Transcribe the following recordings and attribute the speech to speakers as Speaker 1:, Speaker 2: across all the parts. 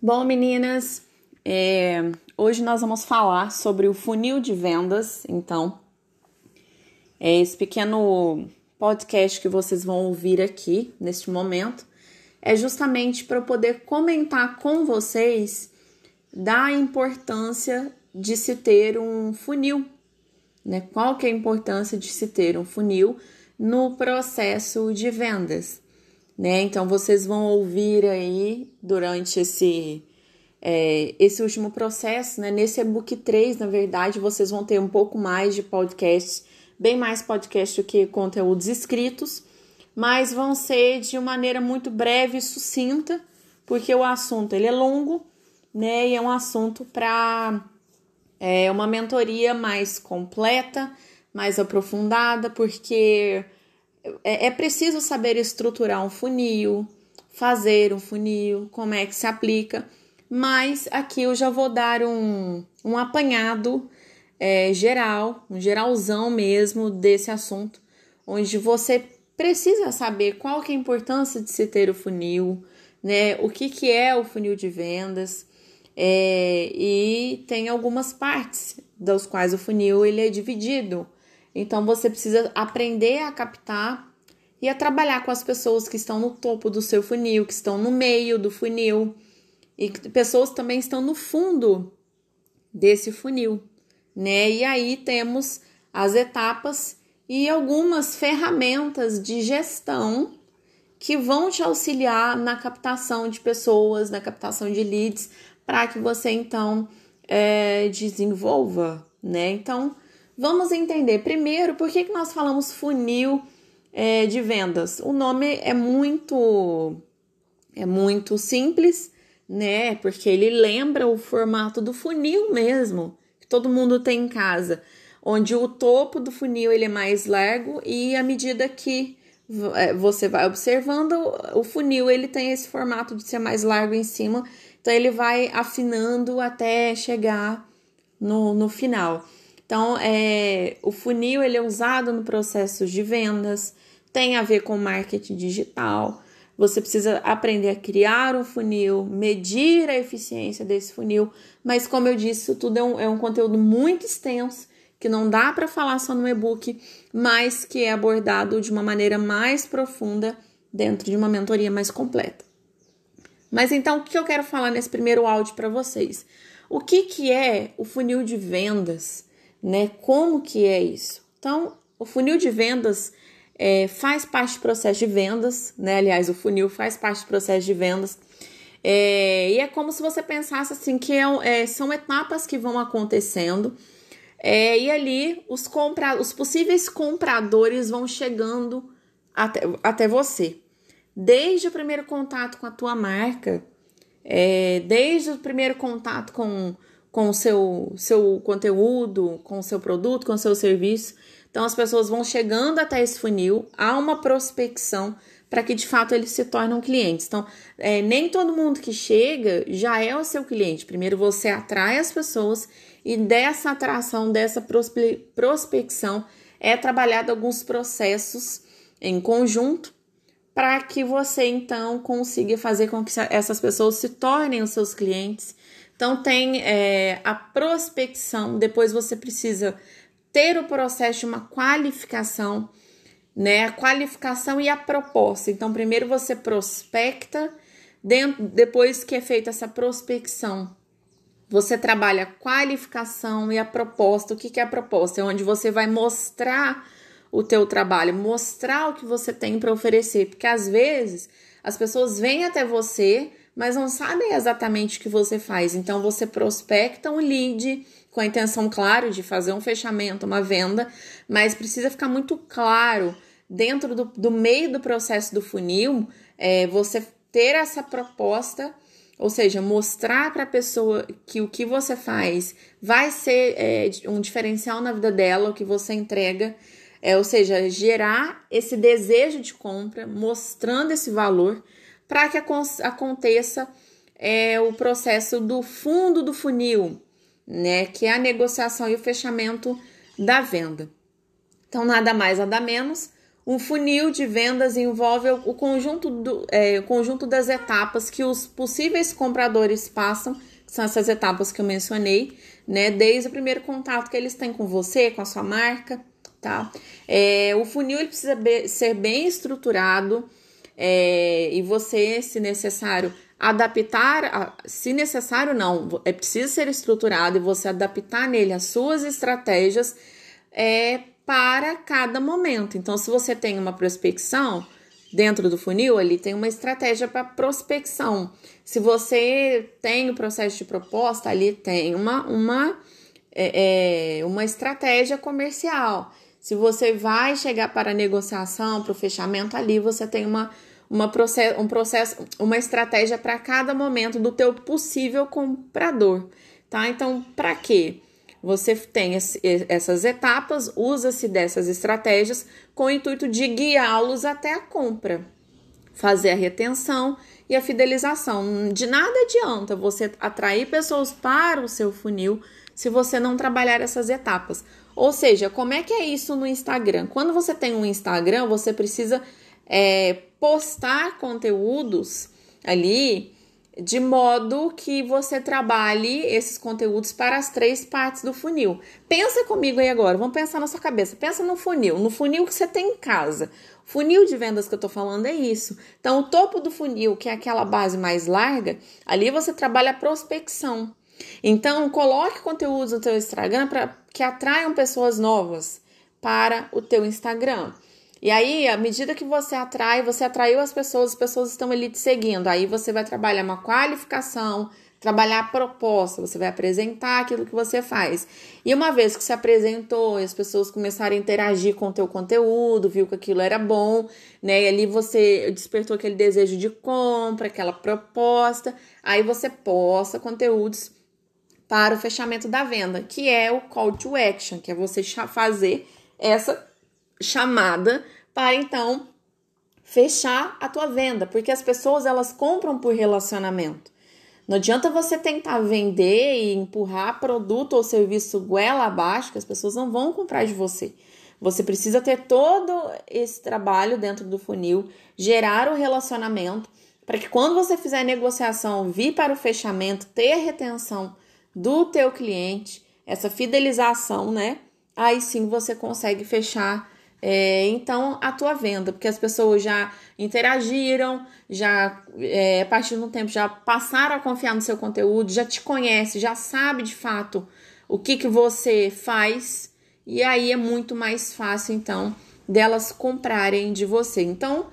Speaker 1: Bom, meninas, é, hoje nós vamos falar sobre o funil de vendas. Então, é esse pequeno podcast que vocês vão ouvir aqui neste momento é justamente para eu poder comentar com vocês da importância de se ter um funil, né? Qual que é a importância de se ter um funil no processo de vendas? Né? Então vocês vão ouvir aí durante esse é, esse último processo, né? Nesse e-book 3, na verdade, vocês vão ter um pouco mais de podcasts, bem mais podcast do que conteúdos escritos, mas vão ser de maneira muito breve e sucinta, porque o assunto ele é longo, né? E é um assunto para é, uma mentoria mais completa, mais aprofundada, porque é, é preciso saber estruturar um funil, fazer um funil, como é que se aplica, mas aqui eu já vou dar um, um apanhado é, geral, um geralzão mesmo desse assunto, onde você precisa saber qual que é a importância de se ter o funil, né? O que, que é o funil de vendas, é, e tem algumas partes das quais o funil ele é dividido. Então você precisa aprender a captar e a trabalhar com as pessoas que estão no topo do seu funil, que estão no meio do funil e pessoas também estão no fundo desse funil, né? E aí temos as etapas e algumas ferramentas de gestão que vão te auxiliar na captação de pessoas, na captação de leads, para que você então é, desenvolva, né? Então Vamos entender primeiro por que, que nós falamos funil é, de vendas. O nome é muito é muito simples, né? Porque ele lembra o formato do funil mesmo, que todo mundo tem em casa, onde o topo do funil ele é mais largo e à medida que é, você vai observando o funil ele tem esse formato de ser mais largo em cima, então ele vai afinando até chegar no, no final. Então, é, o funil ele é usado no processo de vendas, tem a ver com marketing digital. Você precisa aprender a criar um funil, medir a eficiência desse funil, mas como eu disse, tudo é um, é um conteúdo muito extenso que não dá para falar só no e-book, mas que é abordado de uma maneira mais profunda dentro de uma mentoria mais completa. Mas então, o que eu quero falar nesse primeiro áudio para vocês? O que, que é o funil de vendas? Né? Como que é isso? Então, o funil de vendas é, faz parte do processo de vendas, né? Aliás, o funil faz parte do processo de vendas. É, e é como se você pensasse assim que é, é, são etapas que vão acontecendo. É, e ali os, compra, os possíveis compradores vão chegando até, até você. Desde o primeiro contato com a tua marca, é, desde o primeiro contato com com o seu, seu conteúdo, com o seu produto, com o seu serviço. Então as pessoas vão chegando até esse funil, há uma prospecção para que de fato eles se tornem clientes. Então, é, nem todo mundo que chega já é o seu cliente. Primeiro você atrai as pessoas e dessa atração, dessa prospe prospecção, é trabalhado alguns processos em conjunto para que você então consiga fazer com que essas pessoas se tornem os seus clientes então, tem é, a prospecção, depois você precisa ter o processo de uma qualificação, né? A qualificação e a proposta. Então, primeiro você prospecta, dentro, depois que é feita essa prospecção, você trabalha a qualificação e a proposta. O que, que é a proposta? É onde você vai mostrar o teu trabalho, mostrar o que você tem para oferecer, porque às vezes as pessoas vêm até você mas não sabem exatamente o que você faz. Então você prospecta um lead com a intenção, claro, de fazer um fechamento, uma venda, mas precisa ficar muito claro dentro do, do meio do processo do funil, é, você ter essa proposta, ou seja, mostrar para a pessoa que o que você faz vai ser é, um diferencial na vida dela, o que você entrega. É, ou seja, gerar esse desejo de compra, mostrando esse valor para que aconteça é, o processo do fundo do funil, né, que é a negociação e o fechamento da venda. Então, nada mais, nada menos, Um funil de vendas envolve o conjunto, do, é, o conjunto das etapas que os possíveis compradores passam, que são essas etapas que eu mencionei, né? Desde o primeiro contato que eles têm com você, com a sua marca, tá? É, o funil ele precisa be ser bem estruturado é, e você, se necessário, adaptar, se necessário não, é preciso ser estruturado e você adaptar nele as suas estratégias é, para cada momento. Então, se você tem uma prospecção dentro do funil, ali tem uma estratégia para prospecção. Se você tem o processo de proposta, ali tem uma, uma, é, é, uma estratégia comercial. Se você vai chegar para a negociação, para o fechamento, ali você tem uma uma process, um processo, uma estratégia para cada momento do teu possível comprador, tá? Então, para quê? Você tem essas etapas, usa-se dessas estratégias com o intuito de guiá-los até a compra, fazer a retenção e a fidelização. De nada adianta você atrair pessoas para o seu funil se você não trabalhar essas etapas. Ou seja, como é que é isso no Instagram? Quando você tem um Instagram, você precisa é, postar conteúdos ali de modo que você trabalhe esses conteúdos para as três partes do funil. Pensa comigo aí agora, vamos pensar na sua cabeça. Pensa no funil, no funil que você tem em casa. Funil de vendas que eu tô falando é isso. Então, o topo do funil, que é aquela base mais larga, ali você trabalha a prospecção. Então, coloque conteúdos no teu Instagram para que atraiam pessoas novas para o teu Instagram. E aí, à medida que você atrai, você atraiu as pessoas, as pessoas estão ali te seguindo. Aí você vai trabalhar uma qualificação, trabalhar a proposta, você vai apresentar aquilo que você faz. E uma vez que se apresentou, as pessoas começaram a interagir com o teu conteúdo, viu que aquilo era bom, né? E ali você despertou aquele desejo de compra, aquela proposta, aí você posta conteúdos para o fechamento da venda, que é o call to action, que é você fazer essa chamada para então fechar a tua venda, porque as pessoas elas compram por relacionamento. Não adianta você tentar vender e empurrar produto ou serviço goela abaixo, que as pessoas não vão comprar de você. Você precisa ter todo esse trabalho dentro do funil, gerar o relacionamento, para que quando você fizer a negociação, vir para o fechamento, ter a retenção do teu cliente, essa fidelização, né? Aí sim você consegue fechar é, então, a tua venda, porque as pessoas já interagiram, já é, a partir um tempo já passaram a confiar no seu conteúdo, já te conhece, já sabe de fato o que, que você faz, e aí é muito mais fácil, então, delas comprarem de você. Então,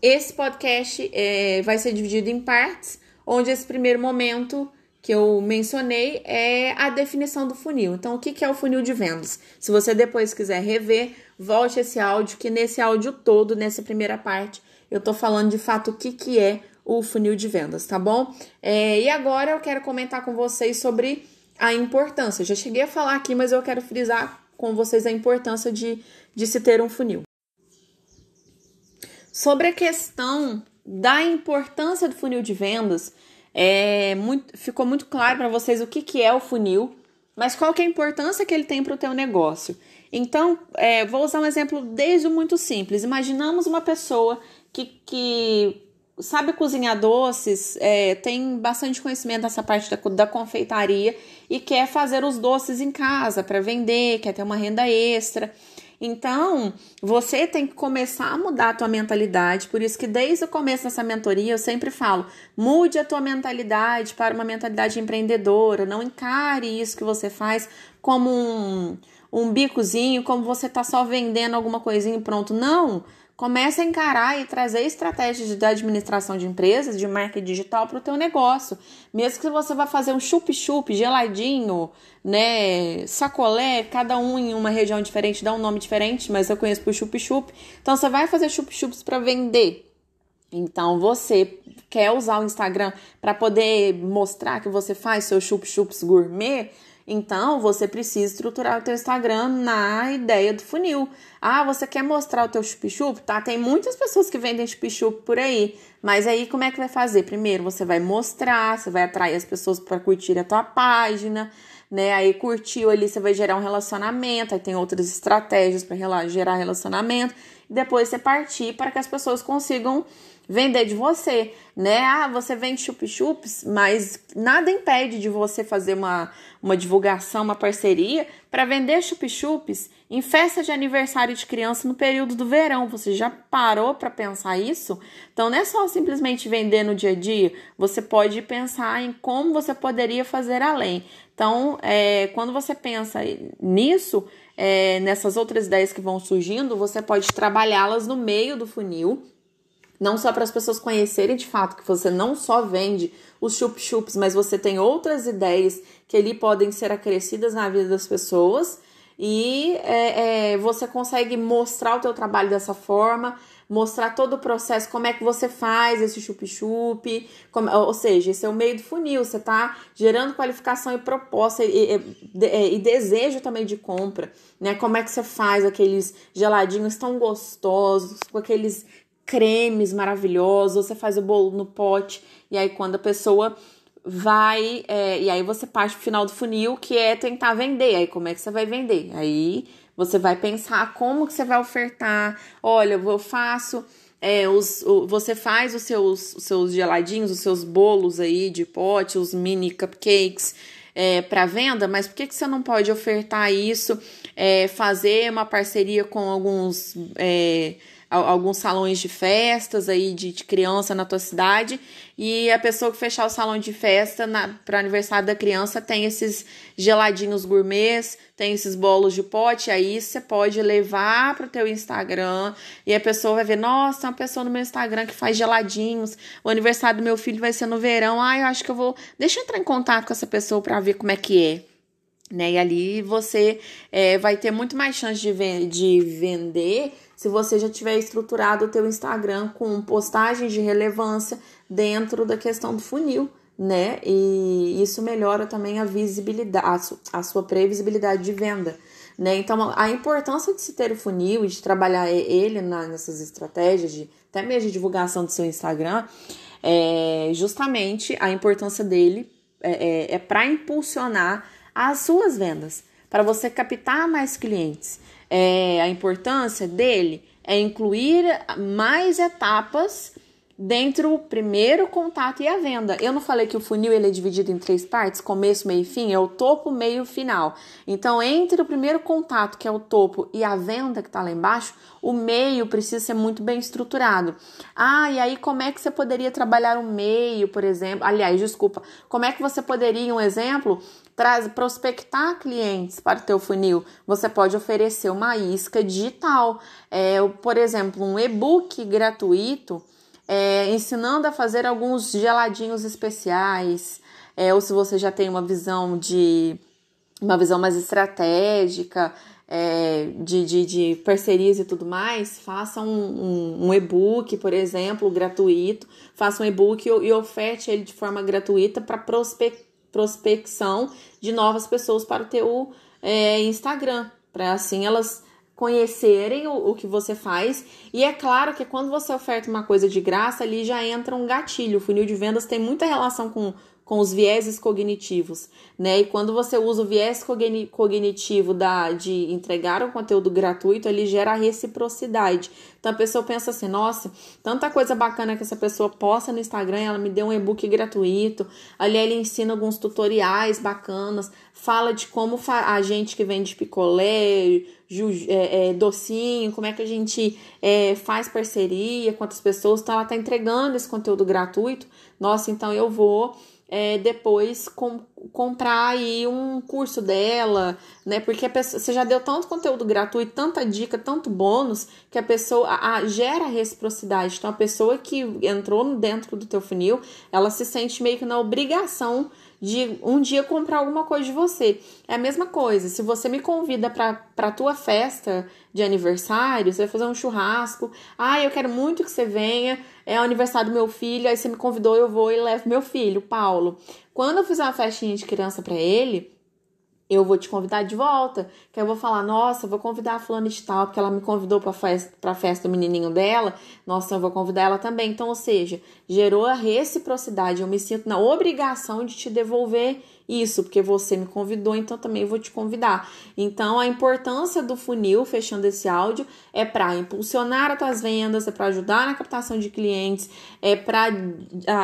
Speaker 1: esse podcast é, vai ser dividido em partes, onde esse primeiro momento que eu mencionei é a definição do funil. Então, o que é o funil de vendas? Se você depois quiser rever, volte esse áudio, que nesse áudio todo, nessa primeira parte, eu tô falando de fato o que, que é o funil de vendas, tá bom? É, e agora eu quero comentar com vocês sobre a importância. Eu já cheguei a falar aqui, mas eu quero frisar com vocês a importância de, de se ter um funil. Sobre a questão da importância do funil de vendas, é muito, ficou muito claro para vocês o que, que é o funil, mas qual que é a importância que ele tem para o teu negócio. Então, é, vou usar um exemplo desde muito simples. Imaginamos uma pessoa que, que sabe cozinhar doces, é, tem bastante conhecimento nessa parte da, da confeitaria e quer fazer os doces em casa para vender, quer ter uma renda extra. Então, você tem que começar a mudar a tua mentalidade, por isso que desde o começo dessa mentoria eu sempre falo, mude a tua mentalidade para uma mentalidade empreendedora, não encare isso que você faz como um, um bicozinho, como você tá só vendendo alguma coisinha e pronto. Não! Comece a encarar e trazer estratégias de administração de empresas, de marketing digital para o teu negócio. Mesmo que você vá fazer um chup-chup geladinho, né, sacolé, cada um em uma região diferente, dá um nome diferente, mas eu conheço por chup-chup. Então você vai fazer chup-chups para vender. Então você quer usar o Instagram para poder mostrar que você faz seus chup-chups gourmet? Então, você precisa estruturar o teu Instagram na ideia do funil. Ah, você quer mostrar o teu chup-chup? Tá, tem muitas pessoas que vendem chup-chup por aí. Mas aí, como é que vai fazer? Primeiro, você vai mostrar, você vai atrair as pessoas para curtir a tua página, né? Aí curtiu ali, você vai gerar um relacionamento, aí tem outras estratégias para gerar relacionamento, e depois você partir para que as pessoas consigam vender de você, né? Ah, você vende chup-chups, mas nada impede de você fazer uma, uma divulgação, uma parceria para vender chup-chups em festa de aniversário de criança no período do verão. Você já parou para pensar isso? Então não é só simplesmente vender no dia a dia, você pode pensar em como você poderia fazer além. Então, é, quando você pensa nisso, é, nessas outras ideias que vão surgindo, você pode trabalhá-las no meio do funil não só para as pessoas conhecerem de fato que você não só vende os chup-chups, mas você tem outras ideias que ali podem ser acrescidas na vida das pessoas e é, é, você consegue mostrar o teu trabalho dessa forma, mostrar todo o processo, como é que você faz esse chup-chup, ou seja, esse é o meio do funil, você está gerando qualificação e proposta e, e, e, desejo também de compra, né? Como é que você faz aqueles geladinhos tão gostosos, com aqueles cremes maravilhosos, você faz o bolo no pote, e aí quando a pessoa vai, é, e aí você parte pro final do funil, que é tentar vender, aí como é que você vai vender? Aí você vai pensar como que você vai ofertar, olha, eu faço... É, os, o, você faz os seus, os seus geladinhos, os seus bolos aí de pote, os mini cupcakes é, para venda, mas por que, que você não pode ofertar isso, é, fazer uma parceria com alguns é, alguns salões de festas aí de, de, criança na tua cidade e a pessoa que fechar o salão de festa para aniversário da criança tem esses geladinhos gourmets, tem esses bolos de pote, aí você pode levar para o teu Instagram e a pessoa vai ver, nossa, uma pessoa no meu Instagram que faz geladinhos, o aniversário do meu filho vai ser no verão, ah, eu acho que eu vou, deixa eu entrar em contato com essa pessoa para ver como é que é. Né? E ali você é, vai ter muito mais chance de, de vender se você já tiver estruturado o teu Instagram com postagens de relevância dentro da questão do funil, né? E isso melhora também a visibilidade, a sua previsibilidade de venda. Né? Então, a importância de se ter o funil e de trabalhar ele na, nessas estratégias, de, até mesmo de divulgação do seu Instagram, é justamente a importância dele é, é, é para impulsionar as suas vendas, para você captar mais clientes é, a importância dele é incluir mais etapas dentro do primeiro contato e a venda. Eu não falei que o funil ele é dividido em três partes, começo, meio e fim, é o topo, meio e final. Então, entre o primeiro contato, que é o topo, e a venda que está lá embaixo, o meio precisa ser muito bem estruturado. Ah, e aí como é que você poderia trabalhar o meio, por exemplo? Aliás, desculpa, como é que você poderia, um exemplo, prospectar clientes para o teu funil? Você pode oferecer uma isca digital, é, por exemplo, um e-book gratuito é, ensinando a fazer alguns geladinhos especiais, é, ou se você já tem uma visão de uma visão mais estratégica, é, de, de, de, parcerias e tudo mais, faça um, um, um e-book, por exemplo, gratuito, faça um e-book e, e oferte ele de forma gratuita para prospe, prospecção de novas pessoas para o teu é, Instagram, para assim elas conhecerem o, o que você faz. E é claro que quando você oferta uma coisa de graça, ali já entra um gatilho. O funil de vendas tem muita relação com com os vieses cognitivos, né? E quando você usa o viés cognitivo da, de entregar um conteúdo gratuito, ele gera reciprocidade. Então a pessoa pensa assim: nossa, tanta coisa bacana que essa pessoa posta no Instagram, ela me deu um e-book gratuito, ali ele ensina alguns tutoriais bacanas, fala de como a gente que vende picolé, é, é, docinho, como é que a gente é, faz parceria com outras pessoas, então ela tá entregando esse conteúdo gratuito. Nossa, então eu vou é, depois com, comprar aí um curso dela, né? Porque a pessoa, você já deu tanto conteúdo gratuito, tanta dica, tanto bônus, que a pessoa a, a, gera reciprocidade. Então, a pessoa que entrou dentro do teu funil, ela se sente meio que na obrigação de um dia comprar alguma coisa de você. É a mesma coisa, se você me convida para a tua festa de aniversário, você vai fazer um churrasco, ah, eu quero muito que você venha, é o aniversário do meu filho, aí você me convidou, eu vou e levo meu filho, Paulo. Quando eu fizer uma festinha de criança para ele, eu vou te convidar de volta. Que eu vou falar, nossa, vou convidar a fulana de tal, porque ela me convidou para festa, pra festa do menininho dela. Nossa, eu vou convidar ela também. Então, ou seja, gerou a reciprocidade. Eu me sinto na obrigação de te devolver isso, porque você me convidou, então também vou te convidar. Então, a importância do funil, fechando esse áudio, é para impulsionar as tuas vendas, é para ajudar na captação de clientes, é para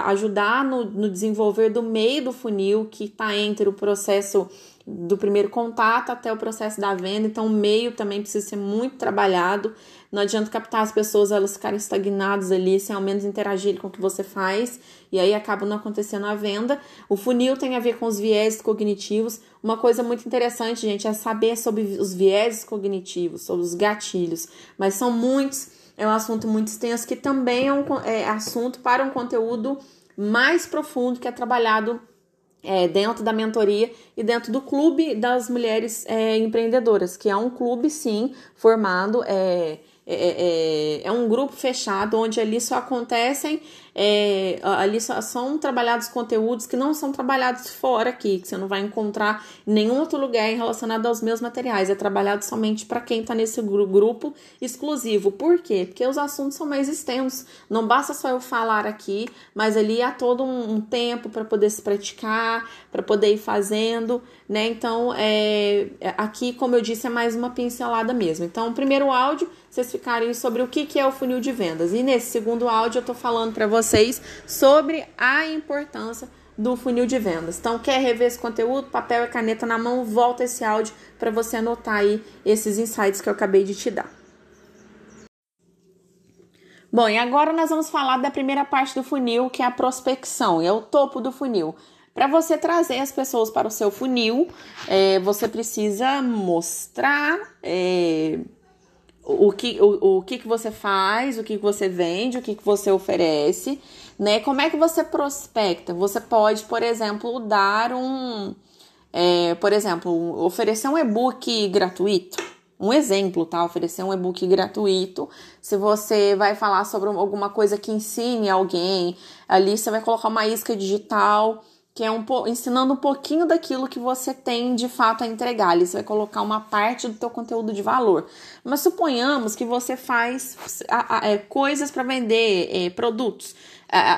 Speaker 1: ajudar no, no desenvolver do meio do funil, que está entre o processo do primeiro contato até o processo da venda. Então, o meio também precisa ser muito trabalhado. Não adianta captar as pessoas, elas ficarem estagnadas ali, sem ao menos interagir com o que você faz, e aí acaba não acontecendo a venda. O funil tem a ver com os viéses cognitivos. Uma coisa muito interessante, gente, é saber sobre os viéses cognitivos, sobre os gatilhos, mas são muitos. É um assunto muito extenso que também é um é, assunto para um conteúdo mais profundo que é trabalhado é, dentro da mentoria e dentro do clube das mulheres é, empreendedoras, que é um clube, sim, formado. É, é, é, é, um grupo fechado onde ali só acontecem, é, ali só são trabalhados conteúdos que não são trabalhados fora aqui, que você não vai encontrar em nenhum outro lugar relacionado aos meus materiais. É trabalhado somente para quem está nesse grupo exclusivo. Por quê? Porque os assuntos são mais extensos. Não basta só eu falar aqui, mas ali há todo um, um tempo para poder se praticar, para poder ir fazendo, né? Então, é, aqui, como eu disse, é mais uma pincelada mesmo. Então, o primeiro áudio vocês ficarem sobre o que, que é o funil de vendas. E nesse segundo áudio eu estou falando para vocês sobre a importância do funil de vendas. Então, quer rever esse conteúdo? Papel e caneta na mão, volta esse áudio para você anotar aí esses insights que eu acabei de te dar. Bom, e agora nós vamos falar da primeira parte do funil, que é a prospecção, é o topo do funil. Para você trazer as pessoas para o seu funil, é, você precisa mostrar, é, o que, o, o que, que você faz, o que, que você vende, o que, que você oferece, né? Como é que você prospecta? Você pode, por exemplo, dar um. É, por exemplo, oferecer um e-book gratuito. Um exemplo, tá? Oferecer um e-book gratuito. Se você vai falar sobre alguma coisa que ensine alguém, ali você vai colocar uma isca digital que é um ensinando um pouquinho daquilo que você tem de fato a entregar. Ali você vai colocar uma parte do teu conteúdo de valor. Mas suponhamos que você faz é, coisas para vender é, produtos,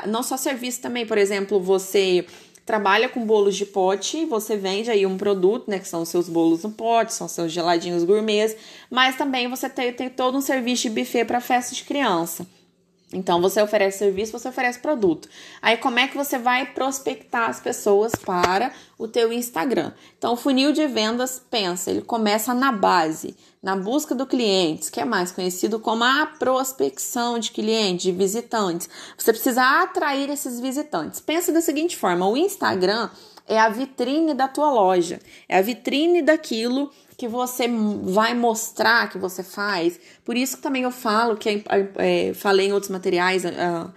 Speaker 1: não só serviço também. Por exemplo, você trabalha com bolos de pote, você vende aí um produto, né, que são os seus bolos no pote, são seus geladinhos gourmets, mas também você tem, tem todo um serviço de buffet para festa de criança. Então você oferece serviço, você oferece produto. Aí como é que você vai prospectar as pessoas para o teu Instagram? Então o funil de vendas, pensa, ele começa na base, na busca do cliente, que é mais conhecido como a prospecção de clientes, de visitantes. Você precisa atrair esses visitantes. Pensa da seguinte forma, o Instagram é a vitrine da tua loja, é a vitrine daquilo que você vai mostrar que você faz. Por isso que também eu falo que é, é, falei em outros materiais, uh,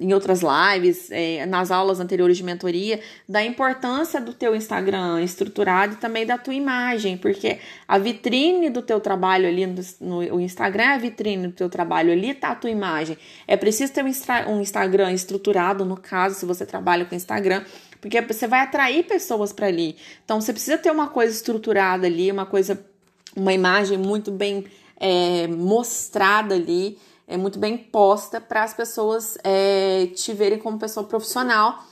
Speaker 1: em outras lives, é, nas aulas anteriores de mentoria, da importância do teu Instagram estruturado e também da tua imagem, porque a vitrine do teu trabalho ali no, no Instagram é a vitrine do teu trabalho, ali tá a tua imagem. É preciso ter um, um Instagram estruturado, no caso, se você trabalha com Instagram, porque você vai atrair pessoas para ali. Então você precisa ter uma coisa estruturada ali, uma coisa, uma imagem muito bem é, mostrada ali, é muito bem posta para as pessoas é, te verem como pessoa profissional.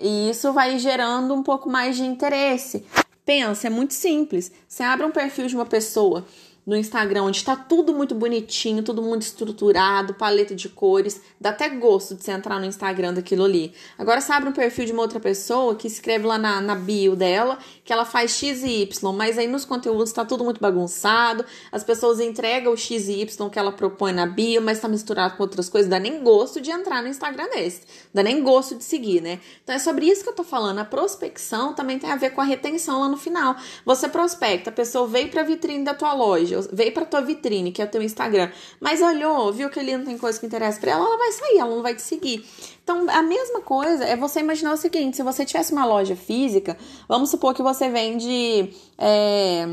Speaker 1: E isso vai gerando um pouco mais de interesse. Pensa, é muito simples. Você abre um perfil de uma pessoa no Instagram, onde está tudo muito bonitinho, tudo muito estruturado, paleta de cores, dá até gosto de você entrar no Instagram daquilo ali. Agora você abre um perfil de uma outra pessoa que escreve lá na, na bio dela que ela faz X e Y, mas aí nos conteúdos está tudo muito bagunçado, as pessoas entregam o X e Y que ela propõe na bio, mas está misturado com outras coisas, dá nem gosto de entrar no Instagram desse, dá nem gosto de seguir, né? Então é sobre isso que eu tô falando. A prospecção também tem a ver com a retenção lá no final. Você prospecta, a pessoa veio para a vitrine da tua loja, veio para tua vitrine, que é o teu Instagram, mas olhou, viu que ali não tem coisa que interessa para ela, ela vai sair, ela não vai te seguir. Então, a mesma coisa é você imaginar o seguinte: se você tivesse uma loja física, vamos supor que você vende. É,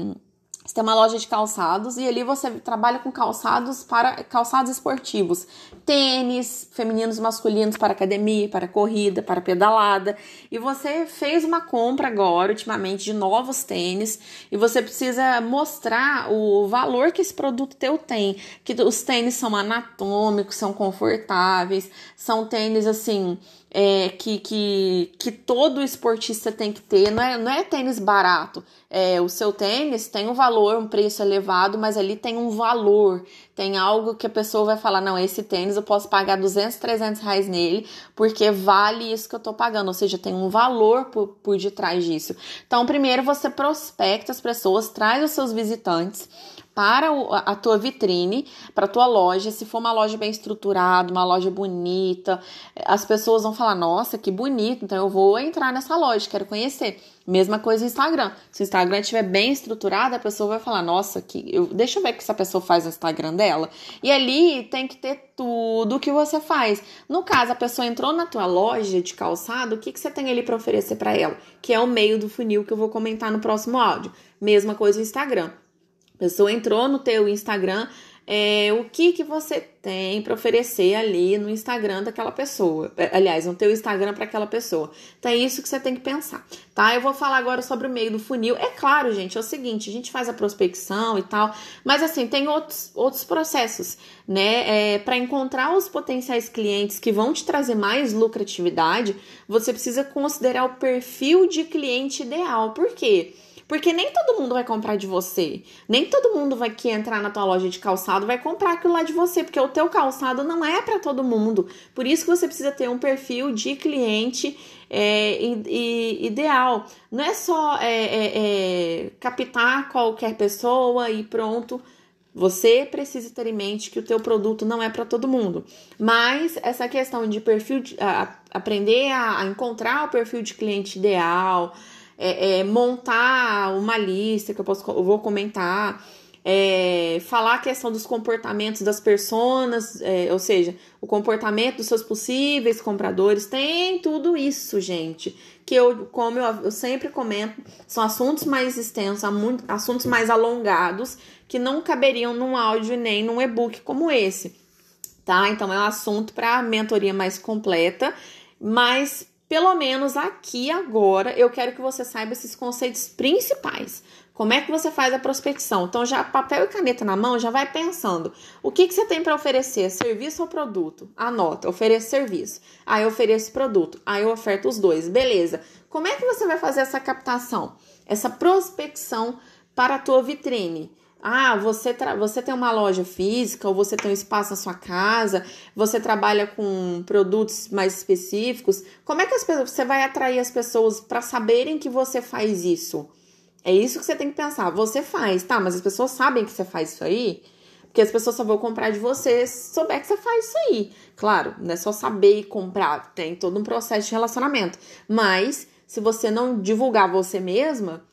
Speaker 1: você tem uma loja de calçados e ali você trabalha com calçados para calçados esportivos, tênis femininos, masculinos para academia, para corrida, para pedalada. E você fez uma compra agora, ultimamente, de novos tênis e você precisa mostrar o valor que esse produto teu tem, que os tênis são anatômicos, são confortáveis, são tênis assim é, que, que, que todo esportista tem que ter. Não é, não é tênis barato. É, o seu tênis tem um valor, um preço elevado, mas ali tem um valor. Tem algo que a pessoa vai falar: não, esse tênis eu posso pagar 200, 300 reais nele, porque vale isso que eu tô pagando. Ou seja, tem um valor por, por detrás disso. Então, primeiro você prospecta as pessoas, traz os seus visitantes para a tua vitrine, para a tua loja. Se for uma loja bem estruturada, uma loja bonita, as pessoas vão falar: nossa, que bonito, então eu vou entrar nessa loja, quero conhecer. Mesma coisa no Instagram. Se o Instagram estiver bem estruturado, a pessoa vai falar: Nossa, que eu, deixa eu ver o que essa pessoa faz no Instagram dela. E ali tem que ter tudo que você faz. No caso, a pessoa entrou na tua loja de calçado, o que, que você tem ali para oferecer para ela? Que é o meio do funil que eu vou comentar no próximo áudio. Mesma coisa no Instagram. A pessoa entrou no teu Instagram, é, o que que você tem para oferecer ali no Instagram daquela pessoa. É, aliás, no teu Instagram para aquela pessoa. Então é isso que você tem que pensar, tá? Eu vou falar agora sobre o meio do funil. É claro, gente, é o seguinte, a gente faz a prospecção e tal, mas assim, tem outros, outros processos, né? É, para encontrar os potenciais clientes que vão te trazer mais lucratividade, você precisa considerar o perfil de cliente ideal. Por quê? Porque nem todo mundo vai comprar de você. Nem todo mundo vai que entrar na tua loja de calçado vai comprar aquilo lá de você, porque o teu calçado não é para todo mundo. Por isso que você precisa ter um perfil de cliente é, ideal. Não é só é, é, é, captar qualquer pessoa e pronto. Você precisa ter em mente que o teu produto não é para todo mundo. Mas essa questão de perfil, de, a, aprender a, a encontrar o perfil de cliente ideal, é, é, montar uma lista que eu, posso, eu vou comentar, é, falar a questão dos comportamentos das pessoas, é, ou seja, o comportamento dos seus possíveis compradores, tem tudo isso, gente. Que eu, como eu, eu sempre comento, são assuntos mais extensos, assuntos mais alongados, que não caberiam num áudio nem num e-book como esse. Tá? Então é um assunto para mentoria mais completa, mas pelo menos aqui agora, eu quero que você saiba esses conceitos principais. Como é que você faz a prospecção? Então, já papel e caneta na mão, já vai pensando. O que, que você tem para oferecer? Serviço ou produto? Anota, ofereço serviço. Aí eu ofereço produto. Aí eu oferto os dois. Beleza. Como é que você vai fazer essa captação? Essa prospecção para a tua vitrine? Ah, você, você tem uma loja física ou você tem um espaço na sua casa, você trabalha com produtos mais específicos. Como é que as pessoas, você vai atrair as pessoas para saberem que você faz isso? É isso que você tem que pensar. Você faz, tá? Mas as pessoas sabem que você faz isso aí? Porque as pessoas só vão comprar de você se souber que você faz isso aí. Claro, não é só saber e comprar, tem todo um processo de relacionamento. Mas se você não divulgar você mesma,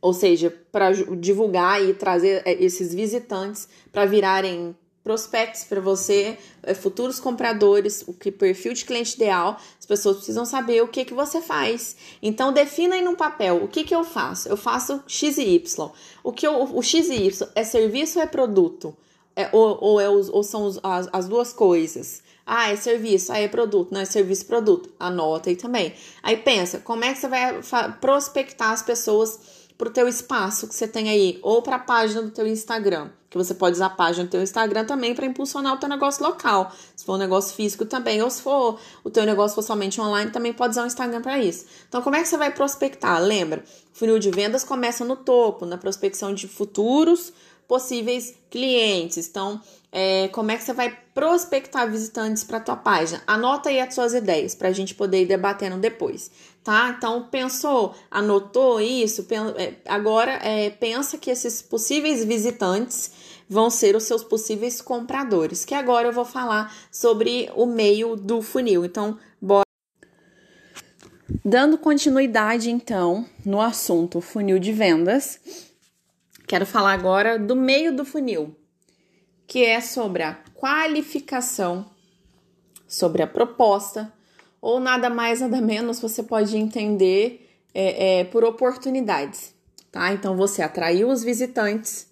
Speaker 1: ou seja, para divulgar e trazer é, esses visitantes para virarem prospectos para você, é, futuros compradores, o que perfil de cliente ideal, as pessoas precisam saber o que que você faz. Então defina aí no papel o que que eu faço. Eu faço X e Y. O que eu, o X e Y é serviço ou é produto? É, ou, ou, é ou são as, as duas coisas? Ah, é serviço, aí é produto, não é serviço produto. Anota aí também. Aí pensa, como é que você vai prospectar as pessoas para o teu espaço que você tem aí, ou para a página do teu Instagram, que você pode usar a página do teu Instagram também para impulsionar o teu negócio local, se for um negócio físico também, ou se for o teu negócio for somente online, também pode usar o Instagram para isso. Então, como é que você vai prospectar? Lembra, o funil de vendas começa no topo, na prospecção de futuros possíveis clientes. Então, é, como é que você vai prospectar visitantes para tua página? Anota aí as suas ideias para a gente poder ir debatendo depois, tá? Então, pensou, anotou isso? É, agora, é, pensa que esses possíveis visitantes vão ser os seus possíveis compradores, que agora eu vou falar sobre o meio do funil. Então, bora. Dando continuidade, então, no assunto funil de vendas, Quero falar agora do meio do funil, que é sobre a qualificação, sobre a proposta, ou nada mais, nada menos você pode entender é, é, por oportunidades. tá? Então você atraiu os visitantes,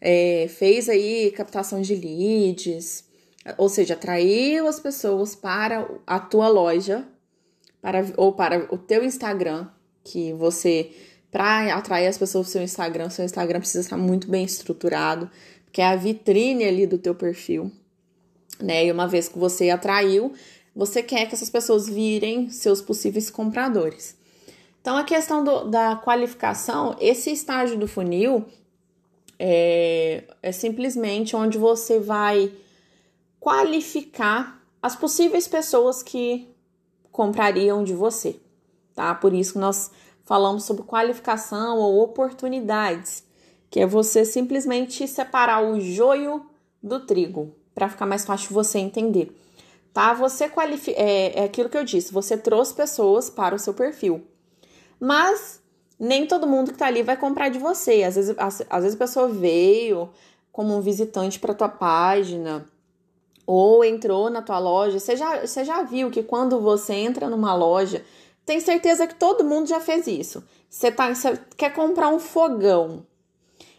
Speaker 1: é, fez aí captação de leads, ou seja, atraiu as pessoas para a tua loja, para, ou para o teu Instagram, que você, para atrair as pessoas para o seu Instagram, seu Instagram precisa estar muito bem estruturado, que é a vitrine ali do teu perfil, né? E uma vez que você atraiu, você quer que essas pessoas virem seus possíveis compradores. Então, a questão do, da qualificação, esse estágio do funil é, é simplesmente onde você vai qualificar as possíveis pessoas que comprariam de você, tá? Por isso que nós falamos sobre qualificação ou oportunidades, que é você simplesmente separar o joio do trigo, para ficar mais fácil você entender. Tá? Você qualifica. É, é aquilo que eu disse, você trouxe pessoas para o seu perfil. Mas nem todo mundo que tá ali vai comprar de você. Às vezes, às, às vezes a pessoa veio como um visitante para tua página ou entrou na tua loja. Você já, você já viu que quando você entra numa loja, tem certeza que todo mundo já fez isso. Você, tá, você quer comprar um fogão.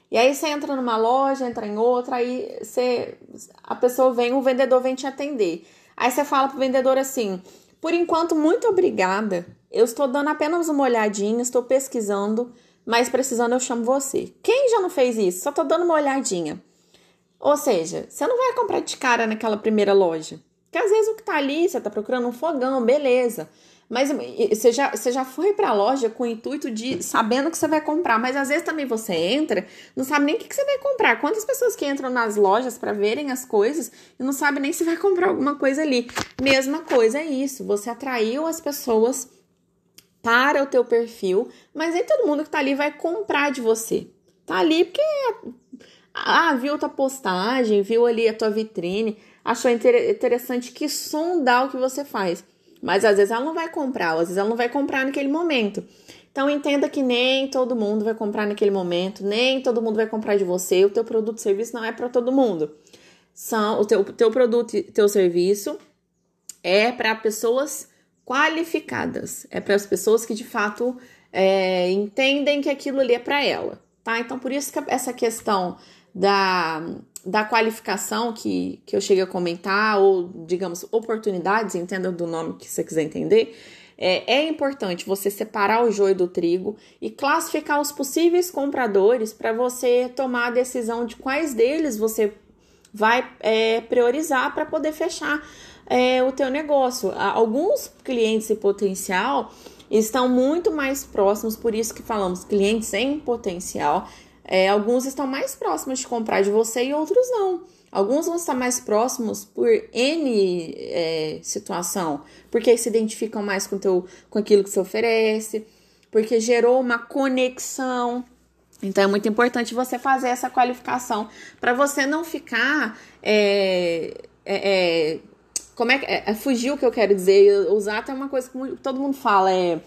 Speaker 1: E aí você entra numa loja, entra em outra, aí você, a pessoa vem, o vendedor vem te atender. Aí você fala pro vendedor assim: por enquanto, muito obrigada. Eu estou dando apenas uma olhadinha, estou pesquisando, mas precisando eu chamo você. Quem já não fez isso? Só estou dando uma olhadinha. Ou seja, você não vai comprar de cara naquela primeira loja. Porque às vezes o que tá ali, você tá procurando um fogão, beleza. Mas você já, você já foi para a loja com o intuito de sabendo que você vai comprar, mas às vezes também você entra, não sabe nem o que, que você vai comprar. Quantas pessoas que entram nas lojas para verem as coisas e não sabe nem se vai comprar alguma coisa ali. Mesma coisa é isso, você atraiu as pessoas para o teu perfil, mas nem todo mundo que tá ali vai comprar de você. Tá ali porque ah, viu tua postagem, viu ali a tua vitrine, achou interessante que sondar o que você faz. Mas às vezes ela não vai comprar, às vezes ela não vai comprar naquele momento. Então entenda que nem todo mundo vai comprar naquele momento, nem todo mundo vai comprar de você. O teu produto serviço não é para todo mundo. São o teu, teu produto e teu serviço é para pessoas qualificadas, é para as pessoas que de fato é, entendem que aquilo ali é para ela, tá? Então por isso que essa questão da da qualificação que, que eu cheguei a comentar, ou digamos, oportunidades, entenda do nome que você quiser entender, é, é importante você separar o joio do trigo e classificar os possíveis compradores para você tomar a decisão de quais deles você vai é, priorizar para poder fechar é, o teu negócio. Alguns clientes em potencial estão muito mais próximos, por isso que falamos clientes em potencial, é, alguns estão mais próximos de comprar de você e outros não. Alguns vão estar mais próximos por N é, situação, porque se identificam mais com, teu, com aquilo que você oferece, porque gerou uma conexão. Então é muito importante você fazer essa qualificação para você não ficar. É, é, é como é que. É, é, fugir o que eu quero dizer. Usar até uma coisa que todo mundo fala: é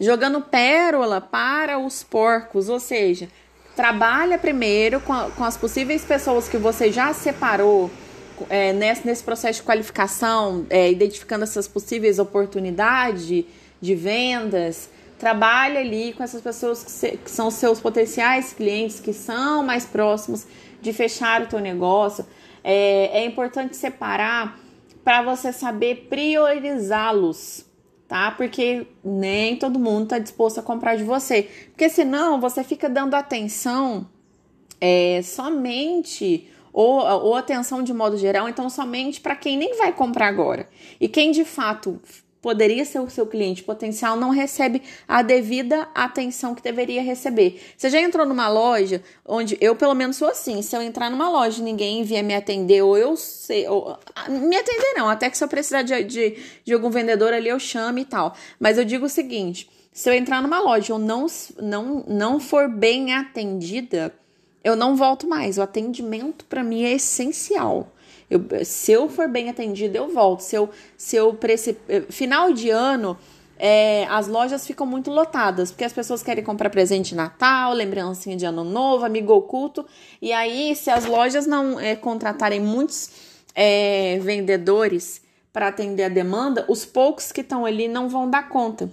Speaker 1: jogando pérola para os porcos, ou seja, Trabalha primeiro com, com as possíveis pessoas que você já separou é, nesse, nesse processo de qualificação, é, identificando essas possíveis oportunidades de, de vendas. Trabalha ali com essas pessoas que, se, que são seus potenciais clientes, que são mais próximos de fechar o teu negócio. É, é importante separar para você saber priorizá-los tá? Porque nem todo mundo tá disposto a comprar de você. Porque senão você fica dando atenção é, somente ou, ou atenção de modo geral, então somente para quem nem vai comprar agora. E quem de fato poderia ser o seu cliente potencial não recebe a devida atenção que deveria receber. Você já entrou numa loja onde eu pelo menos sou assim, se eu entrar numa loja e ninguém vier me atender ou eu sei, ou, me atender não, até que se eu precisar de, de, de algum vendedor ali eu chame e tal. Mas eu digo o seguinte, se eu entrar numa loja ou não, não, não for bem atendida, eu não volto mais. O atendimento para mim é essencial. Eu, se eu for bem atendida, eu volto. Se eu, se eu eh, final de ano, é, as lojas ficam muito lotadas, porque as pessoas querem comprar presente de Natal, lembrancinha de Ano Novo, amigo oculto. E aí, se as lojas não é, contratarem muitos é, vendedores para atender a demanda, os poucos que estão ali não vão dar conta.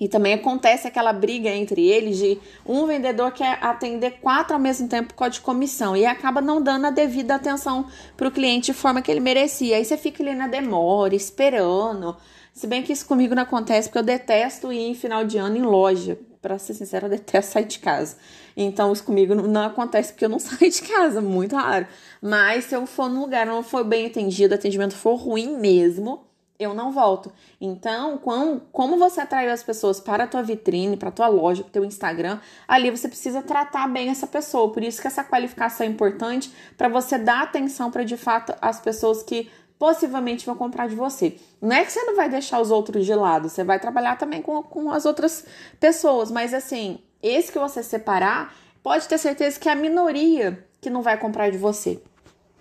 Speaker 1: E também acontece aquela briga entre eles de um vendedor quer atender quatro ao mesmo tempo com a de comissão e acaba não dando a devida atenção para o cliente de forma que ele merecia. Aí você fica ali na demora, esperando. Se bem que isso comigo não acontece, porque eu detesto ir em final de ano em loja. Para ser sincera, eu detesto sair de casa. Então, isso comigo não acontece porque eu não saio de casa, muito raro. Mas se eu for num lugar não for bem atendido, atendimento for ruim mesmo, eu não volto. Então, como, como você atraiu as pessoas para a tua vitrine, para a tua loja, para o teu Instagram, ali você precisa tratar bem essa pessoa. Por isso que essa qualificação é importante para você dar atenção para de fato as pessoas que possivelmente vão comprar de você. Não é que você não vai deixar os outros de lado, você vai trabalhar também com, com as outras pessoas, mas assim, esse que você separar, pode ter certeza que é a minoria que não vai comprar de você.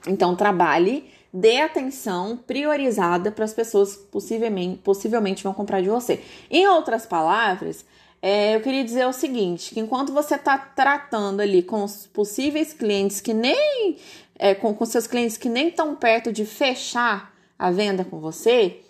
Speaker 1: Então, trabalhe dê atenção priorizada para as pessoas que possivelmente, possivelmente vão comprar de você. Em outras palavras, é, eu queria dizer o seguinte: que enquanto você está tratando ali com os possíveis clientes que nem. É, com, com seus clientes que nem estão perto de fechar a venda com você,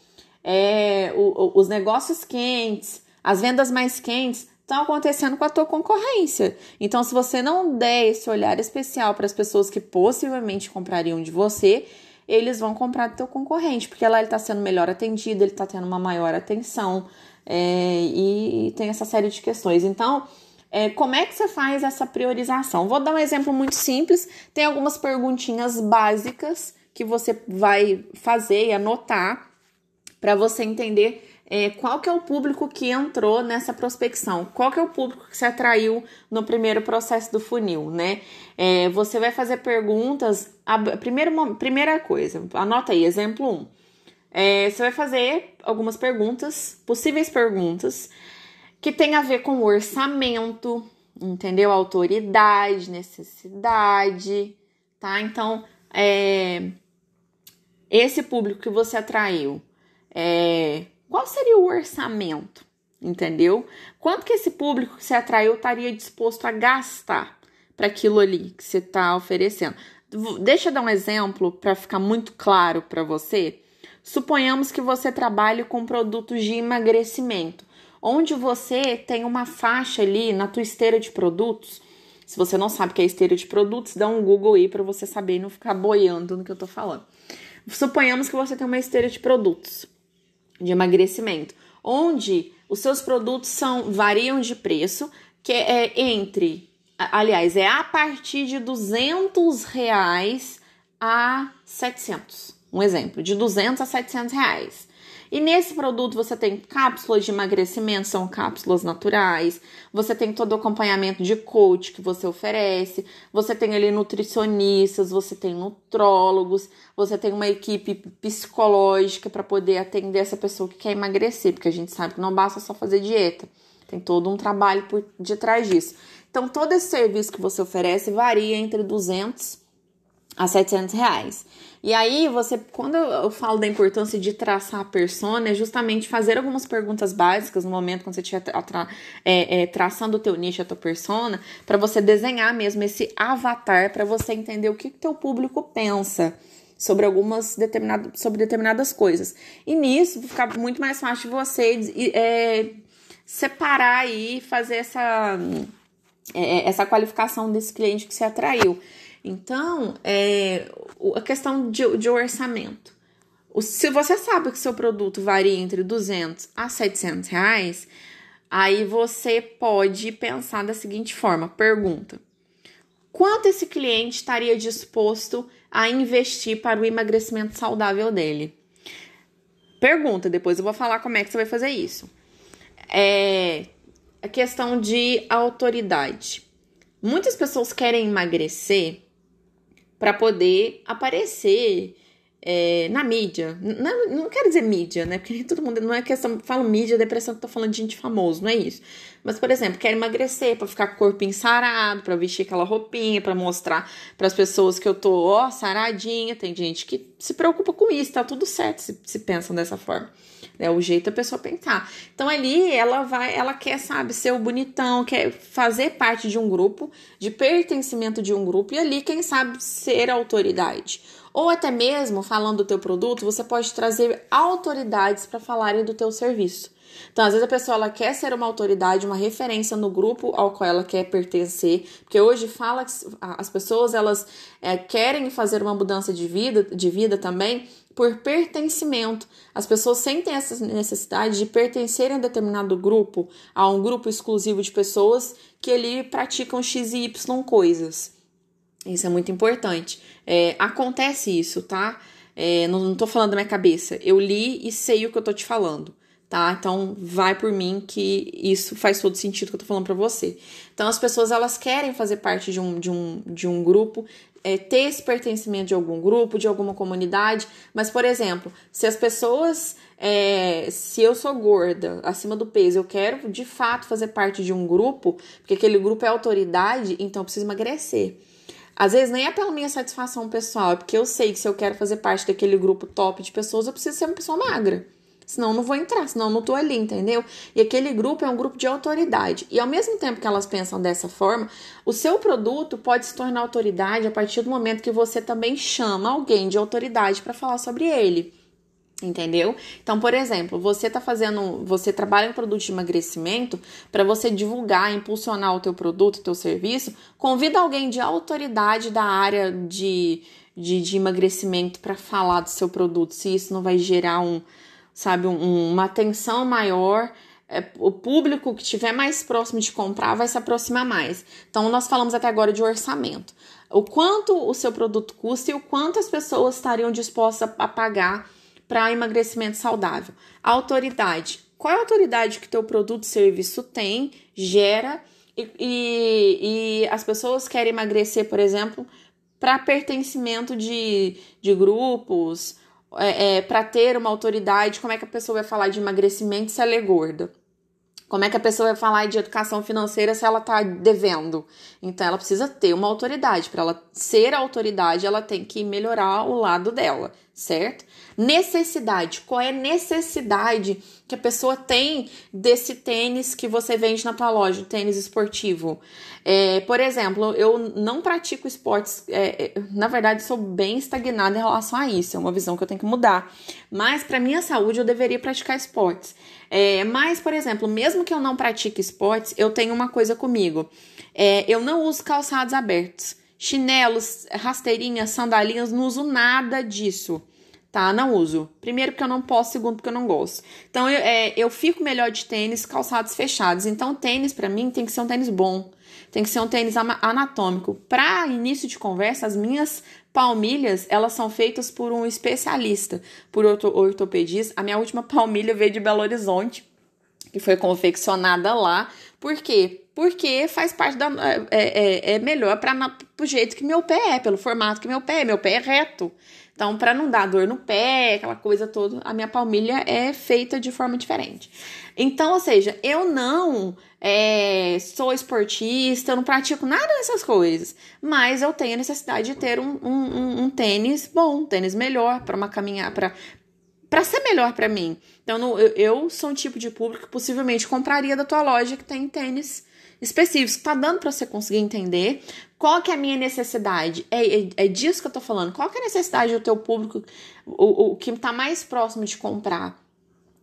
Speaker 1: é, o, o, os negócios quentes, as vendas mais quentes estão acontecendo com a tua concorrência. Então, se você não der esse olhar especial para as pessoas que possivelmente comprariam de você, eles vão comprar do teu concorrente, porque lá ele está sendo melhor atendido, ele está tendo uma maior atenção é, e, tem essa série de questões. Então, é, como é que você faz essa priorização? Vou dar um exemplo muito simples. Tem algumas perguntinhas básicas que você vai fazer e anotar para você entender é, qual que é o público que entrou nessa prospecção, qual que é o público que se atraiu no primeiro processo do funil, né? É, você vai fazer perguntas, a primeira, primeira coisa, anota aí, exemplo 1. Um, é, você vai fazer algumas perguntas, possíveis perguntas, que tem a ver com orçamento, entendeu? Autoridade, necessidade, tá? Então, é, esse público que você atraiu, é, qual seria o orçamento? Entendeu? Quanto que esse público que você atraiu estaria disposto a gastar para aquilo ali que você está oferecendo? Deixa eu dar um exemplo para ficar muito claro para você. Suponhamos que você trabalhe com produtos de emagrecimento, onde você tem uma faixa ali na tua esteira de produtos. Se você não sabe o que é esteira de produtos, dá um Google aí para você saber e não ficar boiando no que eu tô falando. Suponhamos que você tem uma esteira de produtos de emagrecimento, onde os seus produtos são variam de preço, que é entre, aliás, é a partir de 200 reais a 700. Um exemplo, de 200 a 700 reais. E nesse produto você tem cápsulas de emagrecimento, são cápsulas naturais. Você tem todo o acompanhamento de coach que você oferece. Você tem ali nutricionistas, você tem nutrólogos, você tem uma equipe psicológica para poder atender essa pessoa que quer emagrecer, porque a gente sabe que não basta só fazer dieta. Tem todo um trabalho por detrás disso. Então, todo esse serviço que você oferece varia entre 200 a 700 reais. E aí, você, quando eu falo da importância de traçar a persona, é justamente fazer algumas perguntas básicas no momento quando você estiver tra é, é, traçando o teu nicho, a tua persona, para você desenhar mesmo esse avatar, para você entender o que o teu público pensa sobre algumas determinadas, sobre determinadas coisas. E nisso fica muito mais fácil você é, separar e fazer essa, é, essa qualificação desse cliente que você atraiu. Então, é, a questão de, de orçamento. Se você sabe que seu produto varia entre 200 a 700 reais, aí você pode pensar da seguinte forma: pergunta. Quanto esse cliente estaria disposto a investir para o emagrecimento saudável dele? Pergunta, depois eu vou falar como é que você vai fazer isso. É a questão de autoridade. Muitas pessoas querem emagrecer para poder aparecer é, na mídia. Não, não quero dizer mídia, né? Porque todo mundo não é questão. Falo mídia, depressão que tô falando de gente famoso, não é isso. Mas, por exemplo, quero emagrecer para ficar com o corpinho sarado, para vestir aquela roupinha, para mostrar para as pessoas que eu tô, ó, saradinha. Tem gente que se preocupa com isso, tá tudo certo se, se pensam dessa forma. É o jeito da pessoa pensar. Então ali ela vai, ela quer, sabe, ser o bonitão, quer fazer parte de um grupo, de pertencimento de um grupo, e ali, quem sabe, ser autoridade. Ou até mesmo, falando do teu produto, você pode trazer autoridades para falarem do teu serviço. Então, às vezes a pessoa ela quer ser uma autoridade, uma referência no grupo ao qual ela quer pertencer, porque hoje fala que as pessoas elas é, querem fazer uma mudança de vida, de vida também por pertencimento. As pessoas sentem essa necessidade de pertencerem a determinado grupo, a um grupo exclusivo de pessoas que ali praticam X e Y coisas. Isso é muito importante. É, acontece isso, tá? É, não, tô falando da minha cabeça. Eu li e sei o que eu tô te falando tá? Então vai por mim que isso faz todo sentido que eu tô falando para você. Então as pessoas elas querem fazer parte de um, de um, de um grupo, é, ter esse pertencimento de algum grupo, de alguma comunidade, mas por exemplo, se as pessoas é, se eu sou gorda, acima do peso, eu quero de fato fazer parte de um grupo, porque aquele grupo é autoridade, então eu preciso emagrecer. Às vezes nem é pela minha satisfação pessoal, é porque eu sei que se eu quero fazer parte daquele grupo top de pessoas, eu preciso ser uma pessoa magra. Senão eu não vou entrar, senão eu não tô ali, entendeu? E aquele grupo é um grupo de autoridade. E ao mesmo tempo que elas pensam dessa forma, o seu produto pode se tornar autoridade a partir do momento que você também chama alguém de autoridade para falar sobre ele. Entendeu? Então, por exemplo, você tá fazendo, você trabalha em produto de emagrecimento para você divulgar, impulsionar o teu produto, o teu serviço, convida alguém de autoridade da área de, de, de emagrecimento para falar do seu produto, se isso não vai gerar um, sabe, um, uma atenção maior. É, o público que estiver mais próximo de comprar vai se aproximar mais. Então, nós falamos até agora de orçamento. O quanto o seu produto custa e o quanto as pessoas estariam dispostas a pagar para emagrecimento saudável. Autoridade. Qual é a autoridade que teu produto serviço tem, gera e, e, e as pessoas querem emagrecer, por exemplo, para pertencimento de, de grupos é, é, para ter uma autoridade, como é que a pessoa vai falar de emagrecimento se ela é gorda? Como é que a pessoa vai falar de educação financeira se ela está devendo? Então ela precisa ter uma autoridade. Para ela ser autoridade, ela tem que melhorar o lado dela, certo? Necessidade. Qual é a necessidade que a pessoa tem desse tênis que você vende na tua loja, tênis esportivo? É, por exemplo, eu não pratico esportes, é, é, na verdade, sou bem estagnada em relação a isso, é uma visão que eu tenho que mudar. Mas para minha saúde, eu deveria praticar esportes. É, mas, por exemplo, mesmo que eu não pratique esportes, eu tenho uma coisa comigo: é, eu não uso calçados abertos. Chinelos, rasteirinhas, sandalinhas, não uso nada disso tá? Não uso. Primeiro porque eu não posso, segundo porque eu não gosto. Então eu, é, eu fico melhor de tênis calçados fechados. Então tênis para mim tem que ser um tênis bom. Tem que ser um tênis anatômico. Para início de conversa, as minhas palmilhas, elas são feitas por um especialista, por ortopedista. A minha última palmilha veio de Belo Horizonte, que foi confeccionada lá. Por quê? Porque faz parte da. É, é, é melhor para o jeito que meu pé é, pelo formato que meu pé é. Meu pé é reto. Então, para não dar dor no pé, aquela coisa toda, a minha palmilha é feita de forma diferente. Então, ou seja, eu não é, sou esportista, eu não pratico nada dessas coisas, mas eu tenho a necessidade de ter um, um, um tênis bom, um tênis melhor para uma caminhar, para para ser melhor para mim. Então, eu, eu sou um tipo de público que possivelmente compraria da tua loja que tem tênis específicos. Tá dando para você conseguir entender qual que é a minha necessidade? É, é, é, disso que eu tô falando. Qual que é a necessidade do teu público, o, o que tá mais próximo de comprar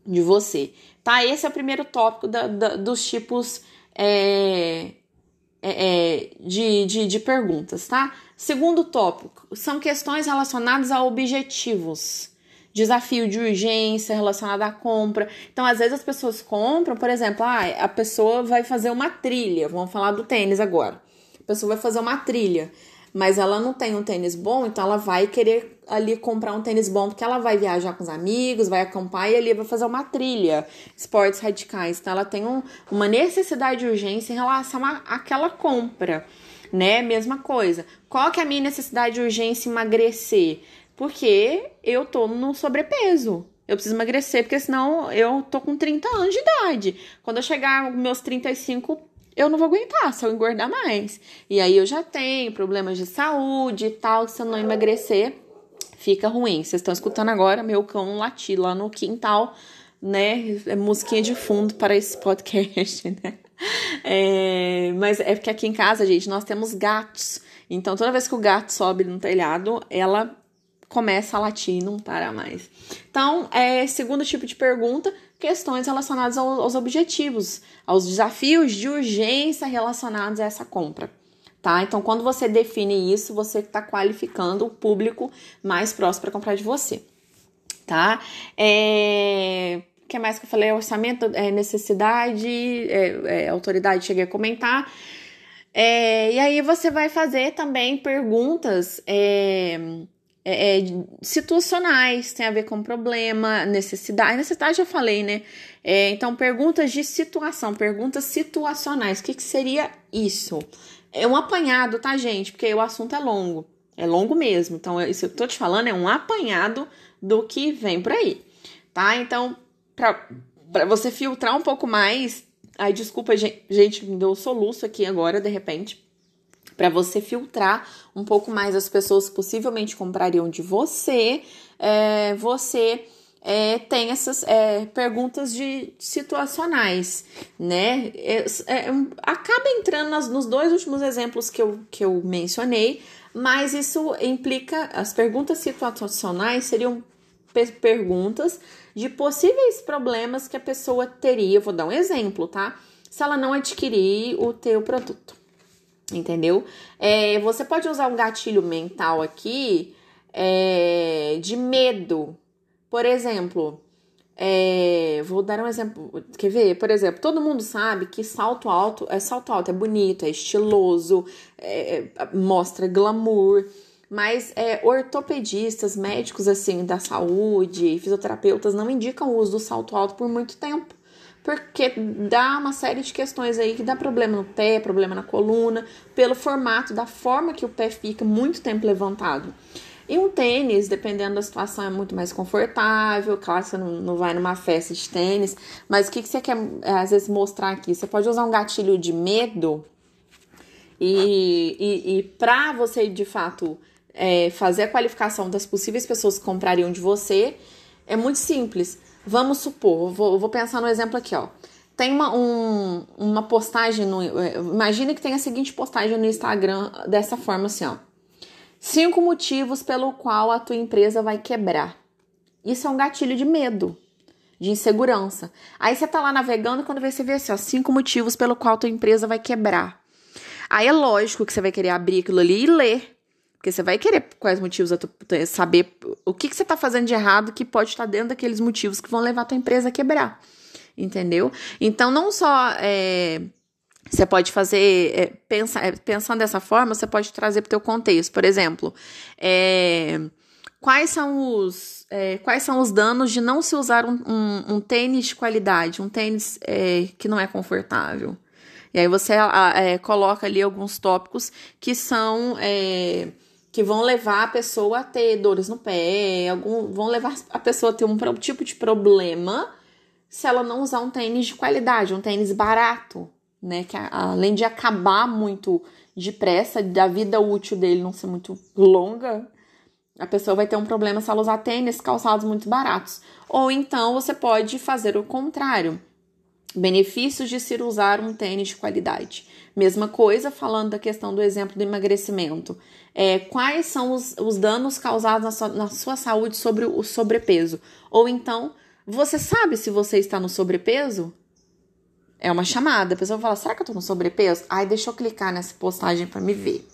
Speaker 1: de você? Tá? Esse é o primeiro tópico da, da, dos tipos é, é, é, de, de, de perguntas, tá? Segundo tópico são questões relacionadas a objetivos desafio de urgência relacionado à compra. Então, às vezes as pessoas compram, por exemplo, ah, a pessoa vai fazer uma trilha, vamos falar do tênis agora. A pessoa vai fazer uma trilha, mas ela não tem um tênis bom, então ela vai querer ali comprar um tênis bom porque ela vai viajar com os amigos, vai acampar e ali vai fazer uma trilha, esportes radicais. Então ela tem um, uma necessidade de urgência em relação àquela compra, né? Mesma coisa. Qual que é a minha necessidade de urgência em emagrecer? Porque eu tô no sobrepeso. Eu preciso emagrecer, porque senão eu tô com 30 anos de idade. Quando eu chegar aos meus 35, eu não vou aguentar se eu engordar mais. E aí eu já tenho problemas de saúde e tal, se eu não emagrecer, fica ruim. Vocês estão escutando agora meu cão latir lá no quintal, né? É musiquinha de fundo para esse podcast, né? É, mas é porque aqui em casa, gente, nós temos gatos. Então, toda vez que o gato sobe no telhado, ela começa não para mais. Então, é, segundo tipo de pergunta, questões relacionadas ao, aos objetivos, aos desafios de urgência relacionados a essa compra. Tá? Então, quando você define isso, você está qualificando o público mais próximo para comprar de você. Tá? É... Que mais que eu falei? Orçamento, é, necessidade, é, é, autoridade, cheguei a comentar. É, e aí você vai fazer também perguntas é, é, situacionais, tem a ver com problema, necessidade. Necessidade eu falei, né? É, então, perguntas de situação, perguntas situacionais. O que, que seria isso? É um apanhado, tá, gente? Porque o assunto é longo. É longo mesmo. Então, isso que eu tô te falando é um apanhado do que vem por aí, tá? Então, para você filtrar um pouco mais Ai, desculpa, gente, me deu soluço aqui agora, de repente. Para você filtrar um pouco mais as pessoas que possivelmente comprariam de você, é, você é, tem essas é, perguntas de situacionais, né? É, é, acaba entrando nas, nos dois últimos exemplos que eu, que eu mencionei, mas isso implica as perguntas situacionais seriam perguntas de possíveis problemas que a pessoa teria. vou dar um exemplo, tá? Se ela não adquirir o teu produto, entendeu? É, você pode usar um gatilho mental aqui é, de medo. Por exemplo, é, vou dar um exemplo. Quer ver? Por exemplo, todo mundo sabe que salto alto é salto alto, é bonito, é estiloso, é, é mostra glamour. Mas é, ortopedistas, médicos assim da saúde, fisioterapeutas não indicam o uso do salto alto por muito tempo. Porque dá uma série de questões aí que dá problema no pé, problema na coluna, pelo formato, da forma que o pé fica muito tempo levantado. E um tênis, dependendo da situação, é muito mais confortável. Claro, você não, não vai numa festa de tênis, mas o que, que você quer, às vezes, mostrar aqui? Você pode usar um gatilho de medo e, e, e para você, de fato, é, fazer a qualificação das possíveis pessoas que comprariam de você é muito simples. Vamos supor, vou, vou pensar no exemplo aqui, ó. Tem uma, um, uma postagem no. É, imagina que tem a seguinte postagem no Instagram dessa forma assim, ó. Cinco motivos pelo qual a tua empresa vai quebrar. Isso é um gatilho de medo, de insegurança. Aí você tá lá navegando quando você vê assim, ó, cinco motivos pelo qual a tua empresa vai quebrar. Aí é lógico que você vai querer abrir aquilo ali e ler. Porque você vai querer quais motivos, saber o que, que você está fazendo de errado que pode estar dentro daqueles motivos que vão levar a tua empresa a quebrar. Entendeu? Então, não só é, você pode fazer, é, pensa, é, pensando dessa forma, você pode trazer para o teu contexto. Por exemplo, é, quais são os é, quais são os danos de não se usar um, um, um tênis de qualidade, um tênis é, que não é confortável. E aí você é, coloca ali alguns tópicos que são que vão levar a pessoa a ter dores no pé, algum, vão levar a pessoa a ter um tipo de problema se ela não usar um tênis de qualidade, um tênis barato, né? Que além de acabar muito depressa, da vida útil dele não ser muito longa, a pessoa vai ter um problema se ela usar tênis calçados muito baratos. Ou então você pode fazer o contrário. Benefícios de se usar um tênis de qualidade. Mesma coisa falando da questão do exemplo do emagrecimento. É, quais são os, os danos causados na sua, na sua saúde sobre o sobrepeso? Ou então, você sabe se você está no sobrepeso? É uma chamada. A pessoa fala: será que eu estou no sobrepeso? Ai, deixa eu clicar nessa postagem para me ver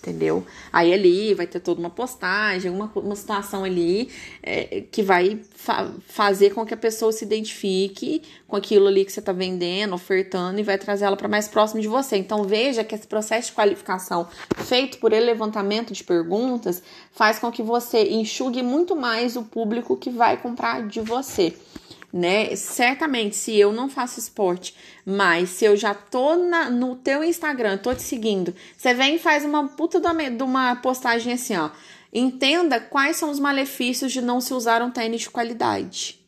Speaker 1: entendeu? Aí ali vai ter toda uma postagem, uma, uma situação ali é, que vai fa fazer com que a pessoa se identifique com aquilo ali que você está vendendo, ofertando e vai trazer ela para mais próximo de você. Então veja que esse processo de qualificação feito por ele levantamento de perguntas faz com que você enxugue muito mais o público que vai comprar de você né? Certamente, se eu não faço esporte, mas se eu já tô na, no teu Instagram, tô te seguindo, você vem e faz uma puta de uma postagem assim, ó. Entenda quais são os malefícios de não se usar um tênis de qualidade.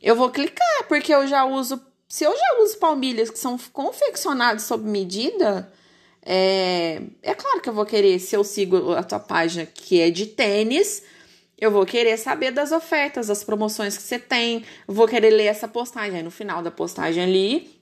Speaker 1: Eu vou clicar, porque eu já uso. Se eu já uso palmilhas que são confeccionadas sob medida, é, é claro que eu vou querer, se eu sigo a tua página que é de tênis, eu vou querer saber das ofertas, das promoções que você tem. vou querer ler essa postagem. Aí no final da postagem ali,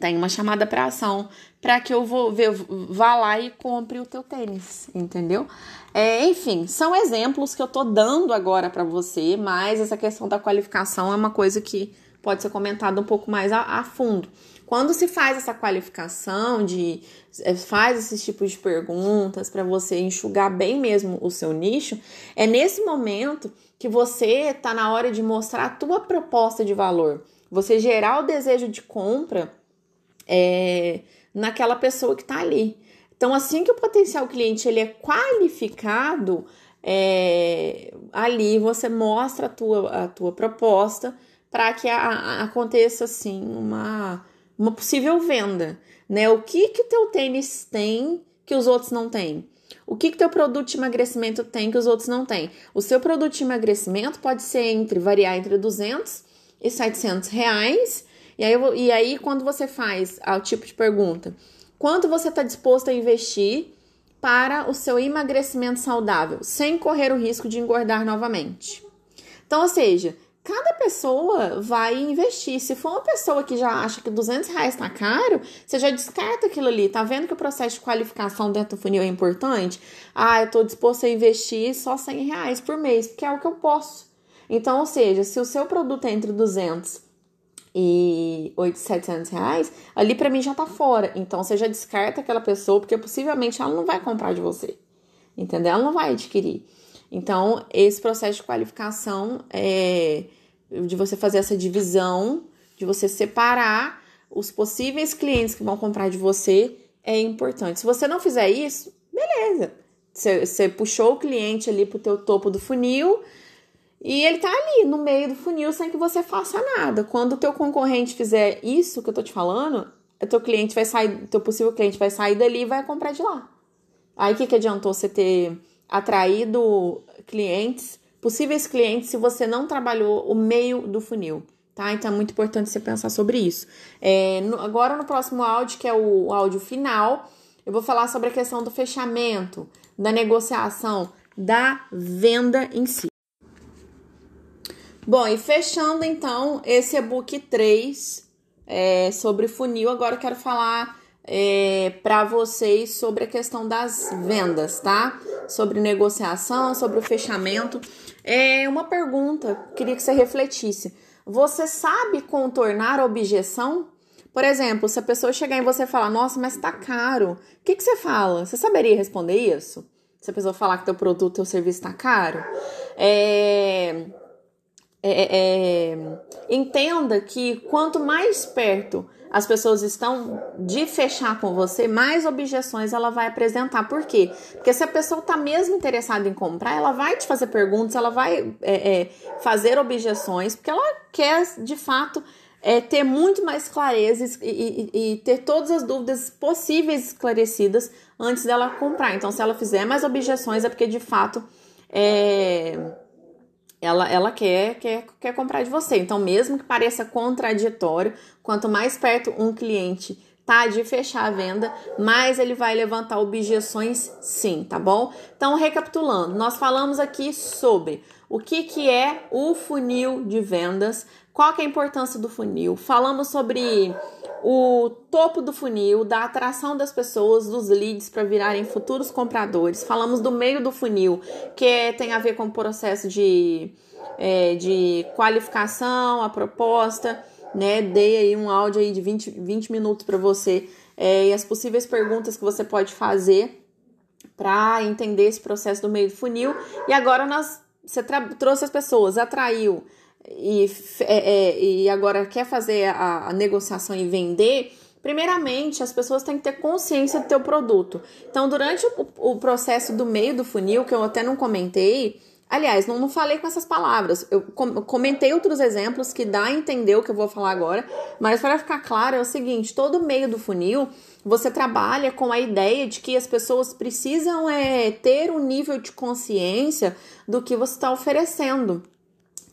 Speaker 1: tem uma chamada para ação para que eu vou ver, vá lá e compre o teu tênis, entendeu? É, enfim, são exemplos que eu tô dando agora para você, mas essa questão da qualificação é uma coisa que pode ser comentada um pouco mais a, a fundo. Quando se faz essa qualificação de é, faz esses tipos de perguntas para você enxugar bem mesmo o seu nicho, é nesse momento que você está na hora de mostrar a tua proposta de valor. Você gerar o desejo de compra é, naquela pessoa que está ali. Então, assim que o potencial cliente ele é qualificado, é, ali você mostra a tua, a tua proposta para que a, a, aconteça assim uma, uma possível venda, né? O que que teu tênis tem que os outros não têm? O que que teu produto de emagrecimento tem que os outros não têm? O seu produto de emagrecimento pode ser entre variar entre 200 e 700 reais. E aí, e aí quando você faz o tipo de pergunta, quanto você está disposto a investir para o seu emagrecimento saudável, sem correr o risco de engordar novamente? Então, ou seja, cada pessoa vai investir. Se for uma pessoa que já acha que 200 reais tá caro, você já descarta aquilo ali. Tá vendo que o processo de qualificação dentro do funil é importante? Ah, eu tô disposto a investir só 100 reais por mês, porque é o que eu posso. Então, ou seja, se o seu produto é entre 200 e 800, 700 reais, ali para mim já tá fora. Então, você já descarta aquela pessoa, porque possivelmente ela não vai comprar de você. Entendeu? Ela não vai adquirir. Então, esse processo de qualificação é de você fazer essa divisão, de você separar os possíveis clientes que vão comprar de você é importante. Se você não fizer isso, beleza. Você, puxou o cliente ali pro teu topo do funil e ele tá ali no meio do funil sem que você faça nada. Quando o teu concorrente fizer isso que eu tô te falando, o teu cliente vai sair, teu possível cliente vai sair dali e vai comprar de lá. Aí o que, que adiantou você ter atraído clientes, possíveis clientes, se você não trabalhou o meio do funil. Tá? Então é muito importante você pensar sobre isso. É, no, agora no próximo áudio, que é o, o áudio final, eu vou falar sobre a questão do fechamento, da negociação, da venda em si. Bom, e fechando então esse e-book 3 é, sobre funil, agora eu quero falar é, para vocês sobre a questão das vendas, tá? Sobre negociação, sobre o fechamento. É uma pergunta, queria que você refletisse. Você sabe contornar a objeção? Por exemplo, se a pessoa chegar em você e falar, nossa, mas tá caro, o que, que você fala? Você saberia responder isso? Se a pessoa falar que teu produto, teu serviço tá caro? É... É, é, entenda que quanto mais perto as pessoas estão de fechar com você, mais objeções ela vai apresentar. Por quê? Porque se a pessoa está mesmo interessada em comprar, ela vai te fazer perguntas, ela vai é, é, fazer objeções, porque ela quer de fato é, ter muito mais clareza e, e, e, ter todas as dúvidas possíveis esclarecidas antes dela comprar. Então, se ela fizer mais objeções, é porque de fato é, ela, ela quer, quer, quer comprar de você. Então, mesmo que pareça contraditório, quanto mais perto um cliente tá de fechar a venda, mais ele vai levantar objeções sim, tá bom? Então, recapitulando, nós falamos aqui sobre o que, que é o funil de vendas, qual que é a importância do funil, falamos sobre o topo do funil, da atração das pessoas, dos leads para virarem futuros compradores. Falamos do meio do funil, que tem a ver com o processo de, é, de qualificação, a proposta, né? Dei aí um áudio aí de 20, 20 minutos para você é, e as possíveis perguntas que você pode fazer para entender esse processo do meio do funil. E agora nós, você trouxe as pessoas, atraiu e, é, é, e agora quer fazer a, a negociação e vender, Primeiramente, as pessoas têm que ter consciência do teu produto. Então, durante o, o, processo do meio do funil, que eu até não comentei, aliás, não, não falei com essas palavras, eu comentei outros exemplos que dá a entender o que eu vou falar agora, mas para ficar claro é o seguinte: todo meio do funil você trabalha com a ideia de que as pessoas precisam é, ter um nível de consciência do que você está oferecendo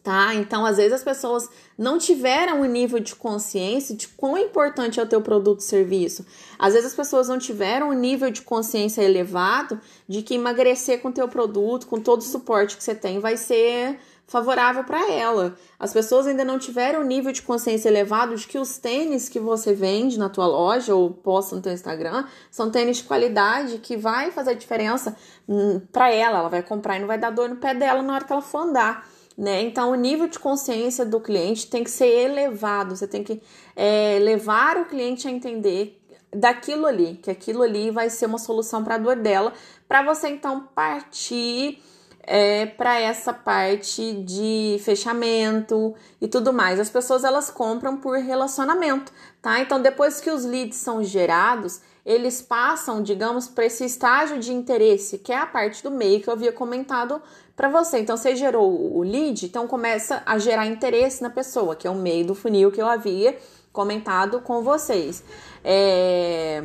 Speaker 1: tá? Então, às vezes as pessoas não tiveram o um nível de consciência de quão importante é o teu produto e serviço. Às vezes as pessoas não tiveram um nível de consciência elevado de que emagrecer com o teu produto, com todo o suporte que você tem, vai ser favorável para ela. As pessoas ainda não tiveram um nível de consciência elevado de que os tênis que você vende na tua loja ou posta no teu Instagram são tênis de qualidade que vai fazer diferença hum, para ela. Ela vai comprar e não vai dar dor no pé dela na hora que ela for andar. Né? Então, o nível de consciência do cliente tem que ser elevado. Você tem que é, levar o cliente a entender daquilo ali, que aquilo ali vai ser uma solução para a dor dela, para você então partir é, para essa parte de fechamento e tudo mais. As pessoas elas compram por relacionamento, tá? Então depois que os leads são gerados, eles passam, digamos, para esse estágio de interesse, que é a parte do meio que eu havia comentado para você. Então você gerou o lead, então começa a gerar interesse na pessoa, que é o meio do funil que eu havia comentado com vocês. É...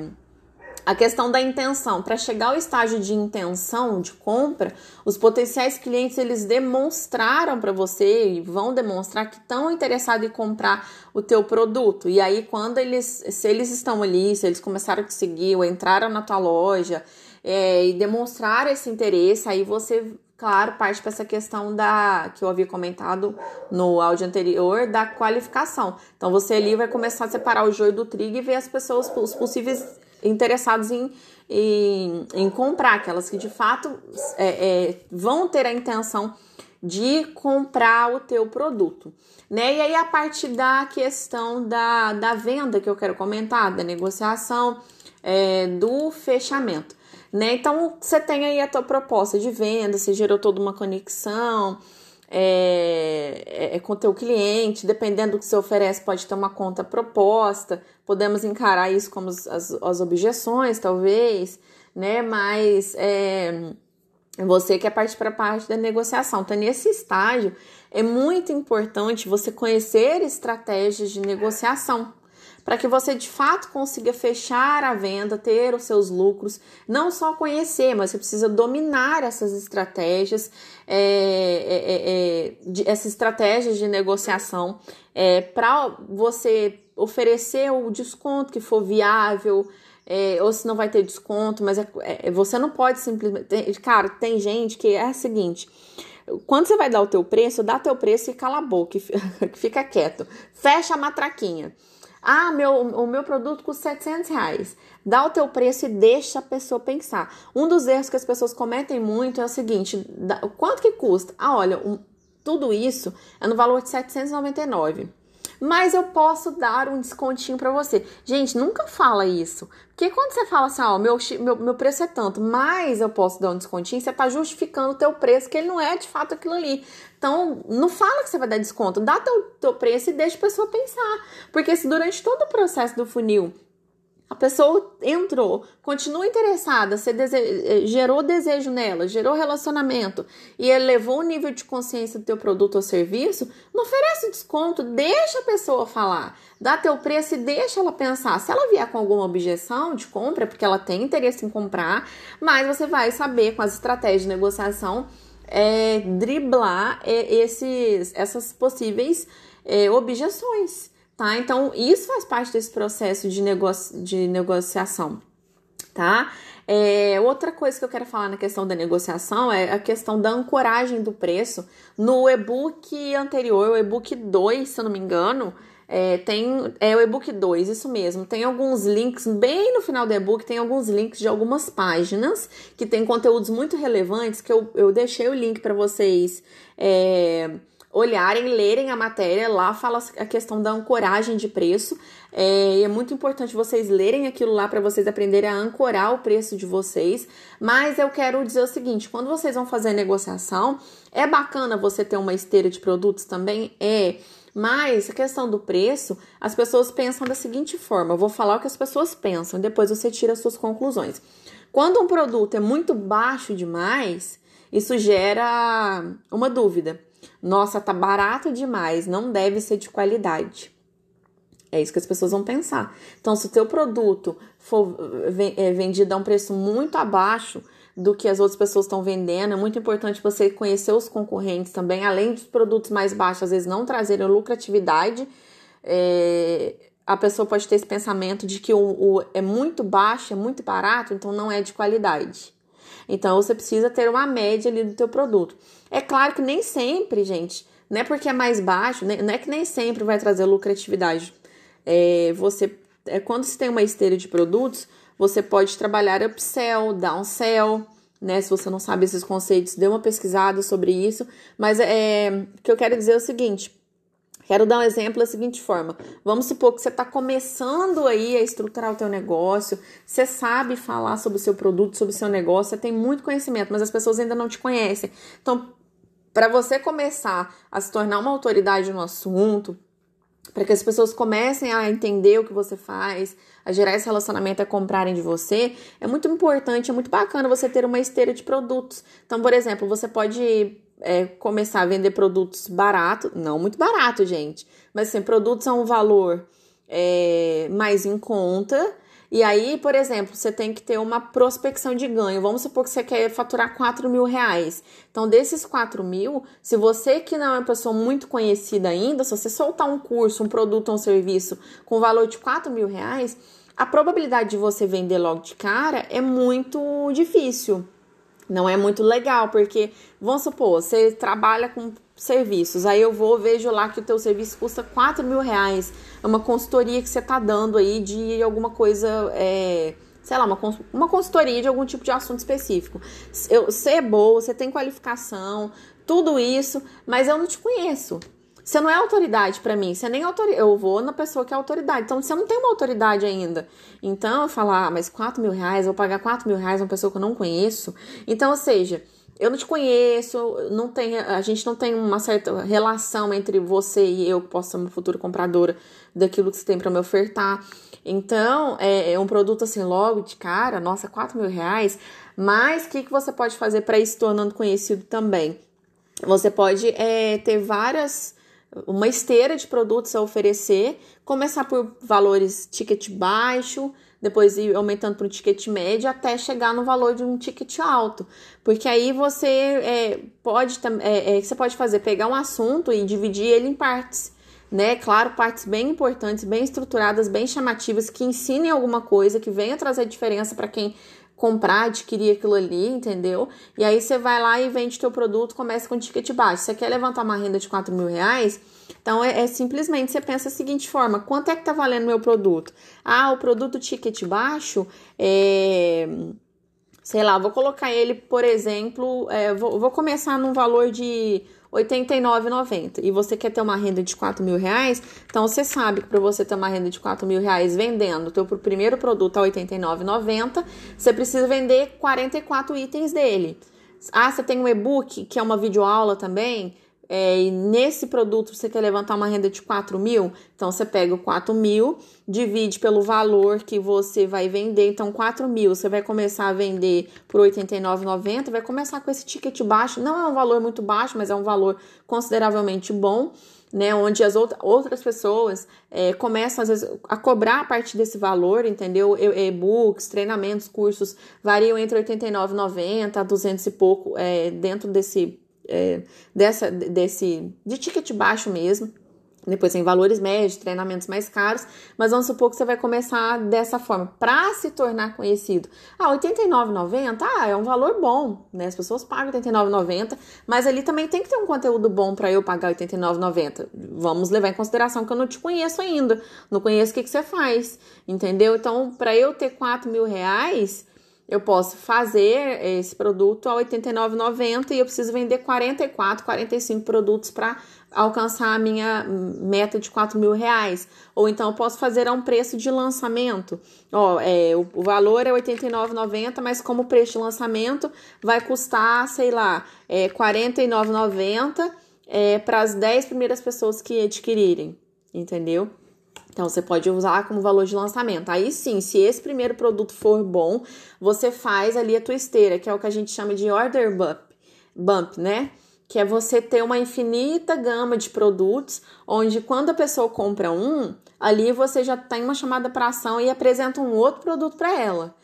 Speaker 1: A questão da intenção, para chegar ao estágio de intenção de compra, os potenciais clientes eles demonstraram para você e vão demonstrar que estão interessados em comprar o teu produto. E aí quando eles, se eles estão ali, se eles começaram a te seguir ou entraram na tua loja é, e demonstraram esse interesse, aí você claro, parte para essa questão da que eu havia comentado no áudio anterior da qualificação. Então você ali vai começar a separar o joio do trigo e ver as pessoas, os possíveis interessados em, em, em comprar, aquelas que de fato é, é, vão ter a intenção de comprar o teu produto, né? E aí a parte da questão da, da venda que eu quero comentar, da negociação, é, do fechamento né? Então você tem aí a tua proposta de venda, você gerou toda uma conexão é, é, é com o teu cliente, dependendo do que você oferece, pode ter uma conta proposta, podemos encarar isso como as, as objeções, talvez, né? Mas é, você quer partir para a parte da negociação. Então, nesse estágio, é muito importante você conhecer estratégias de negociação para que você de fato consiga fechar a venda, ter os seus lucros, não só conhecer, mas você precisa dominar essas estratégias, é, é, é, é de, essas estratégias de negociação é, para você oferecer o desconto que for viável. É, ou se não vai ter desconto, mas você não pode simplesmente. Cara, tem gente que é a seguinte: quando você vai dar o teu preço, dá teu preço e cala a boca, fica quieto, fecha a matraquinha. Ah, meu, o meu produto custa 700 reais. Dá o teu preço e deixa a pessoa pensar. Um dos erros que as pessoas cometem muito é o seguinte: quanto que custa? Ah, olha, um, tudo isso é no valor de 799 mas eu posso dar um descontinho para você. Gente, nunca fala isso. Porque quando você fala assim, ó, meu, meu, meu preço é tanto, mas eu posso dar um descontinho, você tá justificando o teu preço, que ele não é de fato aquilo ali. Então, não fala que você vai dar desconto, dá teu, teu preço e deixa a pessoa pensar. Porque se durante todo o processo do funil a pessoa entrou, continua interessada, você dese... Eh, gerou desejo nela, gerou relacionamento e elevou o nível de consciência do teu produto ou serviço, não oferece desconto, deixa a pessoa falar, dá teu preço e deixa ela pensar. Se ela vier com alguma objeção de compra, porque ela tem interesse em comprar, mas você vai saber com as estratégias de negociação é, driblar é, esses, essas possíveis é, objeções tá? Então, isso faz parte desse processo de, negoci de negociação, tá? É, outra coisa que eu quero falar na questão da negociação é a questão da ancoragem do preço. No e-book anterior, o e-book 2, se eu não me engano, é, tem é o e-book 2, isso mesmo. Tem alguns links, bem no final do e-book, tem alguns links de algumas páginas que tem conteúdos muito relevantes que eu, eu deixei o link para vocês. É, olharem, lerem a matéria, lá fala a questão da ancoragem de preço. É, é muito importante vocês lerem aquilo lá para vocês aprenderem a ancorar o preço de vocês. Mas eu quero dizer o seguinte: quando vocês vão fazer negociação, é bacana você ter uma esteira de produtos também? É. Mas a questão do preço, as pessoas pensam da seguinte forma: eu vou falar o que as pessoas pensam, depois você tira as suas conclusões. Quando um produto é muito baixo demais, isso gera uma dúvida. Nossa, tá barato demais, não deve ser de qualidade. É isso que as pessoas vão pensar. Então, se o teu produto for é, vendido a um preço muito abaixo do que as outras pessoas estão vendendo, é muito importante você conhecer os concorrentes também, além dos produtos mais baixos, às vezes não trazerem lucratividade. É, a pessoa pode ter esse pensamento de que o, o é muito baixo, é muito barato, então não é de qualidade. Então você precisa ter uma média ali do teu produto. É claro que nem sempre, gente, não é porque é mais baixo, né, não é que nem sempre vai trazer lucratividade. É, você, é, quando você tem uma esteira de produtos, você pode trabalhar upsell, downsell, né? Se você não sabe esses conceitos, dê uma pesquisada sobre isso. Mas é, o que eu quero dizer é o seguinte: Quero dar um exemplo da seguinte forma. Vamos supor que você está começando aí a estruturar o teu negócio, você sabe falar sobre o seu produto, sobre o seu negócio, você tem muito conhecimento, mas as pessoas ainda não te conhecem. Então, para você começar a se tornar uma autoridade no assunto, para que as pessoas comecem a entender o que você faz, a gerar esse relacionamento, a comprarem de você, é muito importante, é muito bacana você ter uma esteira de produtos. Então, por exemplo, você pode é, começar a vender produtos baratos, não muito barato, gente, mas assim, produtos a um valor é, mais em conta. E aí, por exemplo, você tem que ter uma prospecção de ganho. Vamos supor que você quer faturar 4 mil reais. Então, desses 4 mil, se você que não é uma pessoa muito conhecida ainda, se você soltar um curso, um produto ou um serviço com valor de 4 mil reais, a probabilidade de você vender logo de cara é muito difícil não é muito legal, porque vamos supor, você trabalha com serviços, aí eu vou, vejo lá que o teu serviço custa 4 mil reais, é uma consultoria que você tá dando aí de alguma coisa, é, sei lá, uma, uma consultoria de algum tipo de assunto específico. Eu, você é boa, você tem qualificação, tudo isso, mas eu não te conheço. Você não é autoridade para mim, você nem autoridade. Eu vou na pessoa que é autoridade. Então você não tem uma autoridade ainda. Então eu falar, ah, mas 4 mil reais, vou pagar 4 mil reais a uma pessoa que eu não conheço. Então, ou seja, eu não te conheço, não tem, a gente não tem uma certa relação entre você e eu, que posso ser uma futura compradora daquilo que você tem para me ofertar. Então, é, é, um produto assim, logo de cara, nossa, 4 mil reais. Mas o que, que você pode fazer para ir se tornando conhecido também? Você pode é, ter várias uma esteira de produtos a oferecer, começar por valores ticket baixo, depois ir aumentando para um ticket médio até chegar no valor de um ticket alto. Porque aí você é, pode é, é, você pode fazer pegar um assunto e dividir ele em partes. Né? Claro, partes bem importantes, bem estruturadas, bem chamativas, que ensinem alguma coisa, que venha trazer diferença para quem comprar, adquirir aquilo ali, entendeu? E aí você vai lá e vende teu produto, começa com ticket baixo. Você quer levantar uma renda de 4 mil reais? Então é, é, simplesmente você pensa da seguinte forma: quanto é que tá valendo meu produto? Ah, o produto ticket baixo é. Sei lá, vou colocar ele, por exemplo, é, vou, vou começar num valor de R$ 89,90 e você quer ter uma renda de 4 mil reais, então você sabe que para você ter uma renda de 4 mil reais vendendo o teu primeiro produto a R$ 89,90, você precisa vender 44 itens dele. Ah, você tem um e-book, que é uma videoaula também, é, e nesse produto você quer levantar uma renda de 4 mil, então você pega o 4 mil, divide pelo valor que você vai vender, então 4 mil você vai começar a vender por R$ 89,90, vai começar com esse ticket baixo, não é um valor muito baixo, mas é um valor consideravelmente bom, né, onde as outras pessoas é, começam às vezes a cobrar a partir desse valor, entendeu? E-books, treinamentos, cursos variam entre R$ 89,90 a 200 e pouco é, dentro desse é, dessa, desse, de ticket baixo mesmo. Depois tem valores médios, treinamentos mais caros, mas vamos supor que você vai começar dessa forma, para se tornar conhecido. Ah, R$ 89,90 ah, é um valor bom, né? As pessoas pagam R$ 89,90, mas ali também tem que ter um conteúdo bom para eu pagar R$ 89,90. Vamos levar em consideração que eu não te conheço ainda, não conheço o que, que você faz, entendeu? Então, para eu ter 4 mil reais, eu posso fazer esse produto a R$ 89,90 e eu preciso vender 44, 45 produtos para alcançar a minha meta de 4 mil reais. Ou então eu posso fazer a um preço de lançamento. Ó, é, o, o valor é R$ 89,90, mas como preço de lançamento vai custar, sei lá, é, R$ 49,90 é, para as 10 primeiras pessoas que adquirirem, entendeu? Então, você pode usar como valor de lançamento. Aí sim, se esse primeiro produto for bom, você faz ali a tua esteira, que é o que a gente chama de order bump, bump né? Que é você ter uma infinita gama de produtos, onde quando a pessoa compra um, ali você já tem uma chamada para ação e apresenta um outro produto para ela.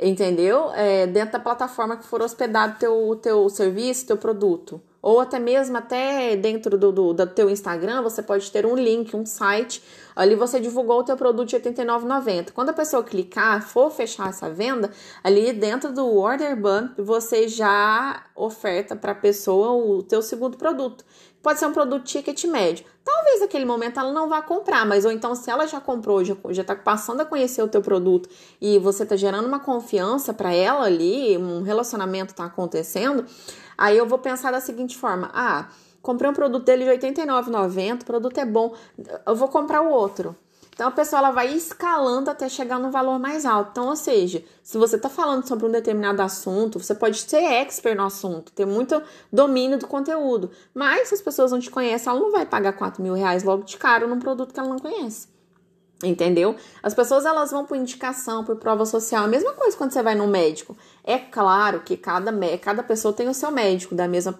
Speaker 1: Entendeu? É, dentro da plataforma que for hospedado teu, teu serviço, teu produto ou até mesmo até dentro do, do, do teu Instagram, você pode ter um link, um site, ali você divulgou o teu produto de R$ 89,90. Quando a pessoa clicar, for fechar essa venda, ali dentro do Order Bump, você já oferta para a pessoa o teu segundo produto. Pode ser um produto ticket médio. Talvez naquele momento ela não vá comprar, mas ou então se ela já comprou, já, já tá passando a conhecer o teu produto e você tá gerando uma confiança para ela ali, um relacionamento tá acontecendo, aí eu vou pensar da seguinte forma: ah, comprei um produto dele de R$ 89,90, o produto é bom, eu vou comprar o outro. Então a pessoa ela vai escalando até chegar no valor mais alto. Então, ou seja, se você está falando sobre um determinado assunto, você pode ser expert no assunto, ter muito domínio do conteúdo. Mas se as pessoas não te conhecem, ela não vai pagar 4 mil reais logo de cara num produto que ela não conhece. Entendeu? As pessoas elas vão por indicação, por prova social. A mesma coisa quando você vai no médico. É claro que cada, cada pessoa tem o seu médico, da mesma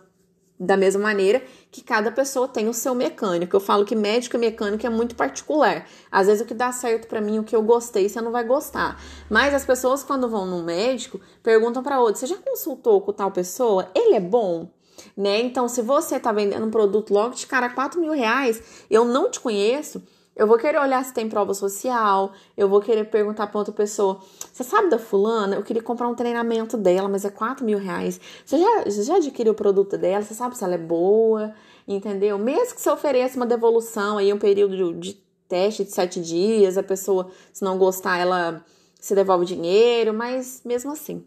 Speaker 1: da mesma maneira que cada pessoa tem o seu mecânico. Eu falo que médico e mecânico é muito particular. Às vezes o que dá certo para mim, o que eu gostei, você não vai gostar. Mas as pessoas quando vão no médico perguntam para outro: "Você já consultou com tal pessoa? Ele é bom?" Né? Então, se você tá vendendo um produto logo de cara 4 mil reais, eu não te conheço, eu vou querer olhar se tem prova social, eu vou querer perguntar para outra pessoa: você sabe da fulana? Eu queria comprar um treinamento dela, mas é 4 mil reais. Você já, você já adquiriu o produto dela? Você sabe se ela é boa? Entendeu? Mesmo que você ofereça uma devolução aí, um período de, teste de sete dias, a pessoa, se não gostar, ela se devolve dinheiro, mas mesmo assim.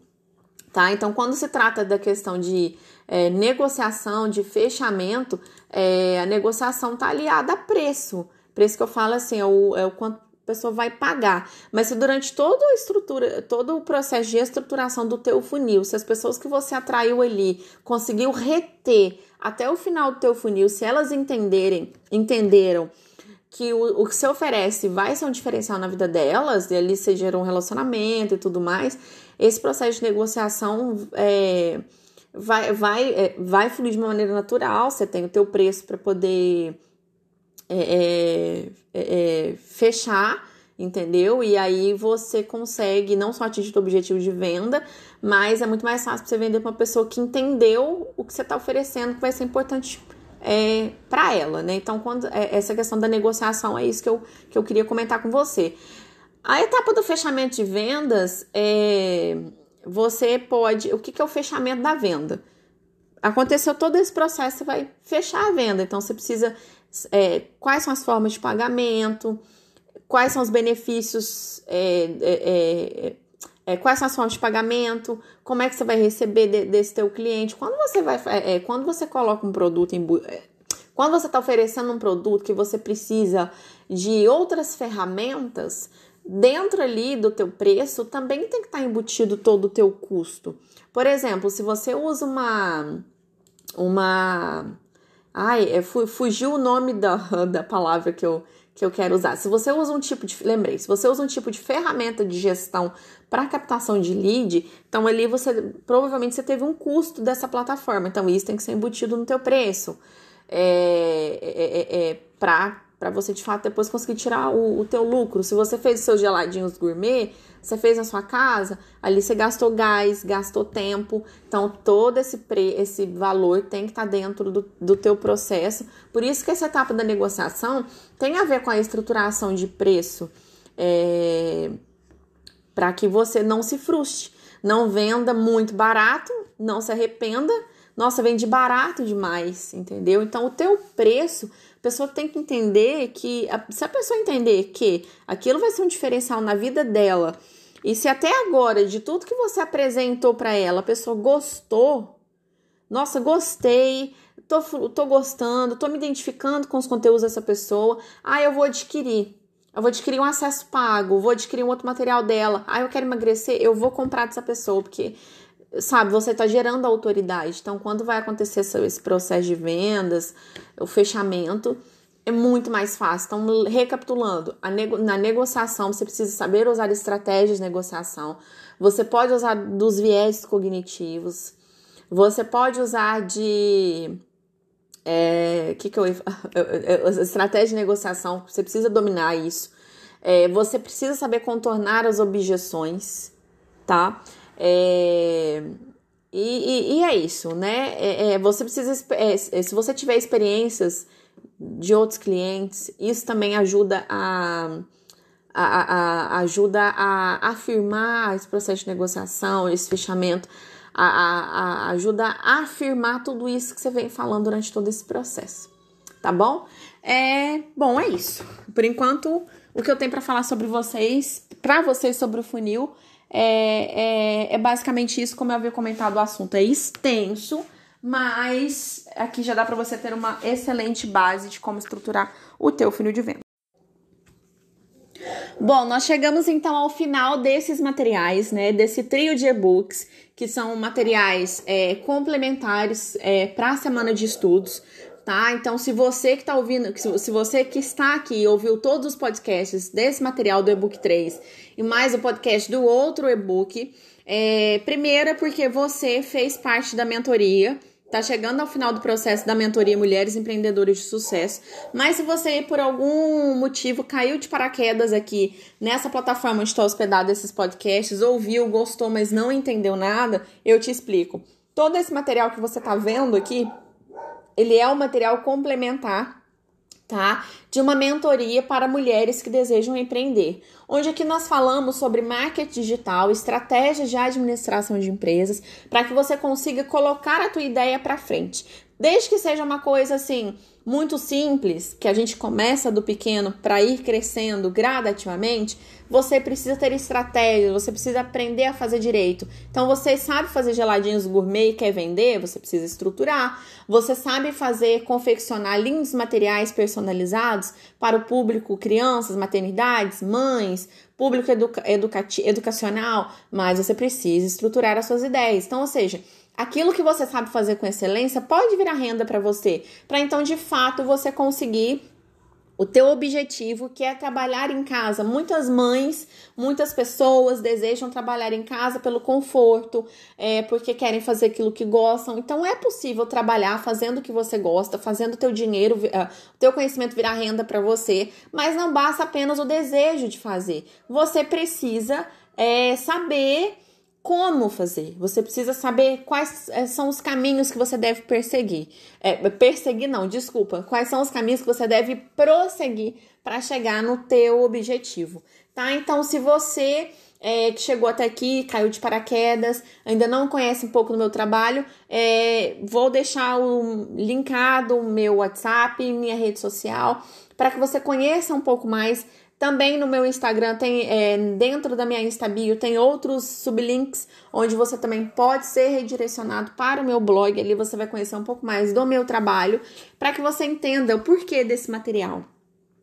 Speaker 1: Tá? Então, quando se trata da questão de é, negociação, de fechamento, é, a negociação está aliada a preço. Preço que eu falo assim, é o, é o quanto a pessoa vai pagar. Mas se durante toda a estrutura, todo o processo de estruturação do teu funil, se as pessoas que você atraiu ali conseguiu reter até o final do teu funil, se elas entenderem, entenderam que o, o que você oferece vai ser um diferencial na vida delas, e ali você gerou um relacionamento e tudo mais, esse processo de negociação é, vai, vai, é, vai fluir de uma maneira natural, você tem o teu preço para poder é é, é, é, fechar, entendeu? E aí você consegue não só atingir o objetivo de venda, mas é muito mais fácil você vender para uma pessoa que entendeu o que você está oferecendo, que vai ser importante é, para ela, né? Então, quando é, essa questão da negociação é isso que eu, que eu queria comentar com você. A etapa do fechamento de vendas é você pode. O que, que é o fechamento da venda? Aconteceu todo esse processo, você vai fechar a venda. Então, você precisa é, quais são as formas de pagamento, quais são os benefícios, é, é, é, é, quais são as formas de pagamento, como é que você vai receber de, desse teu cliente. Quando você vai, é, quando você coloca um produto em quando você está oferecendo um produto que você precisa de outras ferramentas, dentro ali do teu preço também tem que estar tá embutido todo o teu custo. Por exemplo, se você usa uma uma Ai, é, fugiu o nome da, da palavra que eu, que eu quero usar. Se você usa um tipo de. Lembrei, se você usa um tipo de ferramenta de gestão para captação de lead, então ali você provavelmente você teve um custo dessa plataforma. Então isso tem que ser embutido no teu preço. É, é, é, é para para você de fato depois conseguir tirar o, o teu lucro. Se você fez os seus geladinhos gourmet, você fez na sua casa, ali você gastou gás, gastou tempo, então todo esse, pre, esse valor tem que estar tá dentro do, do teu processo. Por isso que essa etapa da negociação tem a ver com a estruturação de preço, é, para que você não se frustre, não venda muito barato, não se arrependa, nossa, vende barato demais, entendeu? Então o teu preço a pessoa tem que entender que, se a pessoa entender que aquilo vai ser um diferencial na vida dela, e se até agora, de tudo que você apresentou para ela, a pessoa gostou, nossa, gostei, tô, tô gostando, tô me identificando com os conteúdos dessa pessoa, ah, eu vou adquirir. Eu vou adquirir um acesso pago, vou adquirir um outro material dela. Ah, eu quero emagrecer, eu vou comprar dessa pessoa, porque sabe, você está gerando autoridade. Então, quando vai acontecer esse processo de vendas, o fechamento, é muito mais fácil. Então, recapitulando, nego na negociação você precisa saber usar estratégias de negociação. Você pode usar dos viés cognitivos. Você pode usar de é, que que eu estratégia de negociação. Você precisa dominar isso. É, você precisa saber contornar as objeções, tá? É, e, e, e, é isso, né? É, é, você precisa. É, se você tiver experiências de outros clientes, isso também ajuda a, a, a, ajuda a afirmar esse processo de negociação, esse fechamento, a, a, ajuda a afirmar tudo isso que você vem falando durante todo esse processo. Tá bom? É, bom, é isso. Por enquanto, o que eu tenho para falar sobre vocês, para vocês sobre o funil, é, é, é basicamente isso, como eu havia comentado, o assunto é extenso, mas aqui já dá para você ter uma excelente base de como estruturar o teu funil de venda. Bom, nós chegamos então ao final desses materiais, né? Desse trio de e-books, que são materiais é, complementares é, para a semana de estudos tá? Então, se você que está ouvindo, se você que está aqui ouviu todos os podcasts desse material do e-book 3 e mais o podcast do outro e-book, é, primeiro é porque você fez parte da mentoria, tá chegando ao final do processo da mentoria Mulheres Empreendedoras de Sucesso, mas se você por algum motivo caiu de paraquedas aqui nessa plataforma onde está hospedado esses podcasts, ouviu, gostou, mas não entendeu nada, eu te explico. Todo esse material que você tá vendo aqui ele é um material complementar, tá? De uma mentoria para mulheres que desejam empreender, onde aqui nós falamos sobre marketing digital, estratégias de administração de empresas, para que você consiga colocar a tua ideia para frente. Desde que seja uma coisa assim, muito simples, que a gente começa do pequeno para ir crescendo gradativamente, você precisa ter estratégia, você precisa aprender a fazer direito. Então, você sabe fazer geladinhos gourmet e quer vender, você precisa estruturar. Você sabe fazer, confeccionar lindos materiais personalizados para o público, crianças, maternidades, mães, público educa educacional, mas você precisa estruturar as suas ideias. Então, ou seja, aquilo que você sabe fazer com excelência pode virar renda para você, para então de fato você conseguir o teu objetivo, que é trabalhar em casa. Muitas mães, muitas pessoas desejam trabalhar em casa pelo conforto, é, porque querem fazer aquilo que gostam. Então é possível trabalhar fazendo o que você gosta, fazendo o teu dinheiro, uh, o teu conhecimento virar renda para você, mas não basta apenas o desejo de fazer. Você precisa é, saber como fazer. Você precisa saber quais eh, são os caminhos que você deve perseguir. É, perseguir não, desculpa. Quais são os caminhos que você deve prosseguir para chegar no teu objetivo, tá? Então, se você é, que chegou até aqui, caiu de paraquedas, ainda não conhece um pouco do meu trabalho, é, vou deixar o linkado o meu WhatsApp, minha rede social, para que você conheça um pouco mais também no meu Instagram tem, é, dentro da minha Instabio, tem outros sublinks onde você também pode ser redirecionado para o meu blog. Ali você vai conhecer um pouco mais do meu trabalho, para que você entenda o porquê desse material.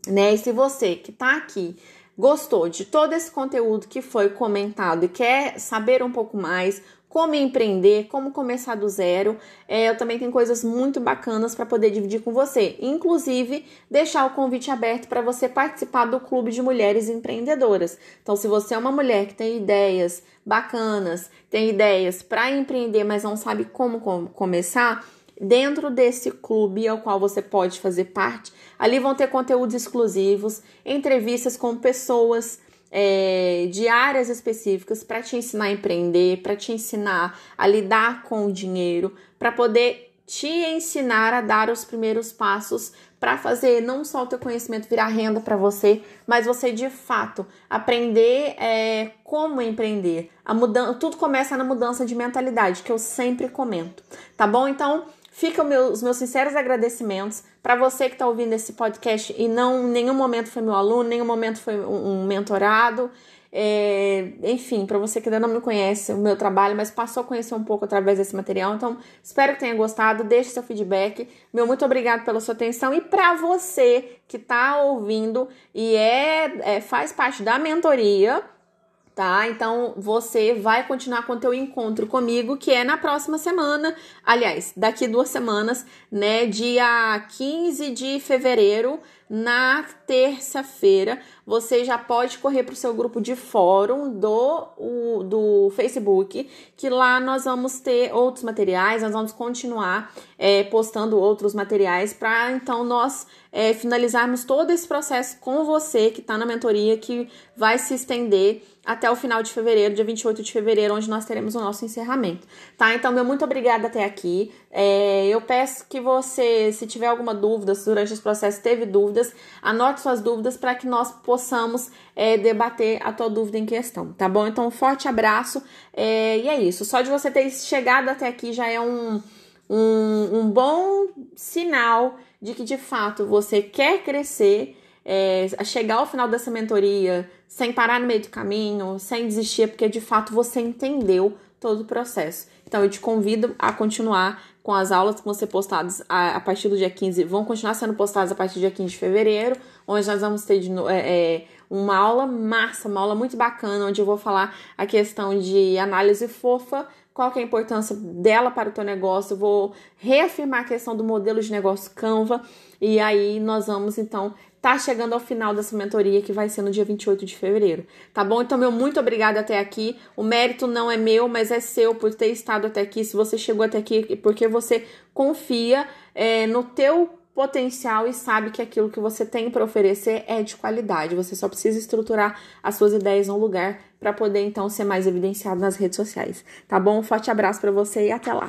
Speaker 1: Né? E se você que está aqui gostou de todo esse conteúdo que foi comentado e quer saber um pouco mais, como empreender, como começar do zero. É, eu também tenho coisas muito bacanas para poder dividir com você, inclusive deixar o convite aberto para você participar do Clube de Mulheres Empreendedoras. Então, se você é uma mulher que tem ideias bacanas, tem ideias para empreender, mas não sabe como, como começar, dentro desse clube ao qual você pode fazer parte, ali vão ter conteúdos exclusivos, entrevistas com pessoas é, de áreas específicas para te ensinar a empreender, para te ensinar a lidar com o dinheiro, para poder te ensinar a dar os primeiros passos para fazer não só o teu conhecimento virar renda para você, mas você de fato aprender é, como empreender. A mudança, tudo começa na mudança de mentalidade, que eu sempre comento, tá bom? Então Fica meu, os meus sinceros agradecimentos para você que está ouvindo esse podcast e não nenhum momento foi meu aluno, nenhum momento foi um, um mentorado. É, enfim, para você que ainda não me conhece o meu trabalho, mas passou a conhecer um pouco através desse material. Então, espero que tenha gostado. Deixe seu feedback. Meu muito obrigado pela sua atenção. E para você que está ouvindo e é, é faz parte da mentoria, tá? Então você vai continuar com o teu encontro comigo, que é na próxima semana, aliás, daqui duas semanas, né? Dia 15 de fevereiro, na terça-feira você já pode correr para o seu grupo de fórum do, o, do Facebook, que lá nós vamos ter outros materiais, nós vamos continuar é, postando outros materiais para então nós é, finalizarmos todo esse processo com você que está na mentoria, que vai se estender até o final de fevereiro, dia 28 de fevereiro, onde nós teremos o nosso encerramento, tá? Então, meu muito obrigada até aqui. É, eu peço que você, se tiver alguma dúvida, durante esse processo teve dúvidas, anote suas dúvidas para que nós possamos é, debater a tua dúvida em questão, tá bom? Então, um forte abraço é, e é isso. Só de você ter chegado até aqui já é um, um, um bom sinal de que de fato você quer crescer, é, chegar ao final dessa mentoria sem parar no meio do caminho, sem desistir, porque de fato você entendeu todo o processo. Então eu te convido a continuar com as aulas que vão ser postadas a, a partir do dia 15, vão continuar sendo postadas a partir do dia 15 de fevereiro, onde nós vamos ter de, é, é, uma aula massa, uma aula muito bacana, onde eu vou falar a questão de análise fofa qual que é a importância dela para o teu negócio, vou reafirmar a questão do modelo de negócio Canva e aí nós vamos então tá chegando ao final dessa mentoria que vai ser no dia 28 de fevereiro, tá bom? Então, meu muito obrigada até aqui. O mérito não é meu, mas é seu por ter estado até aqui. Se você chegou até aqui, porque você confia é, no teu potencial e sabe que aquilo que você tem para oferecer é de qualidade. Você só precisa estruturar as suas ideias no lugar para poder então ser mais evidenciado nas redes sociais. Tá bom? Um forte abraço para você e até lá.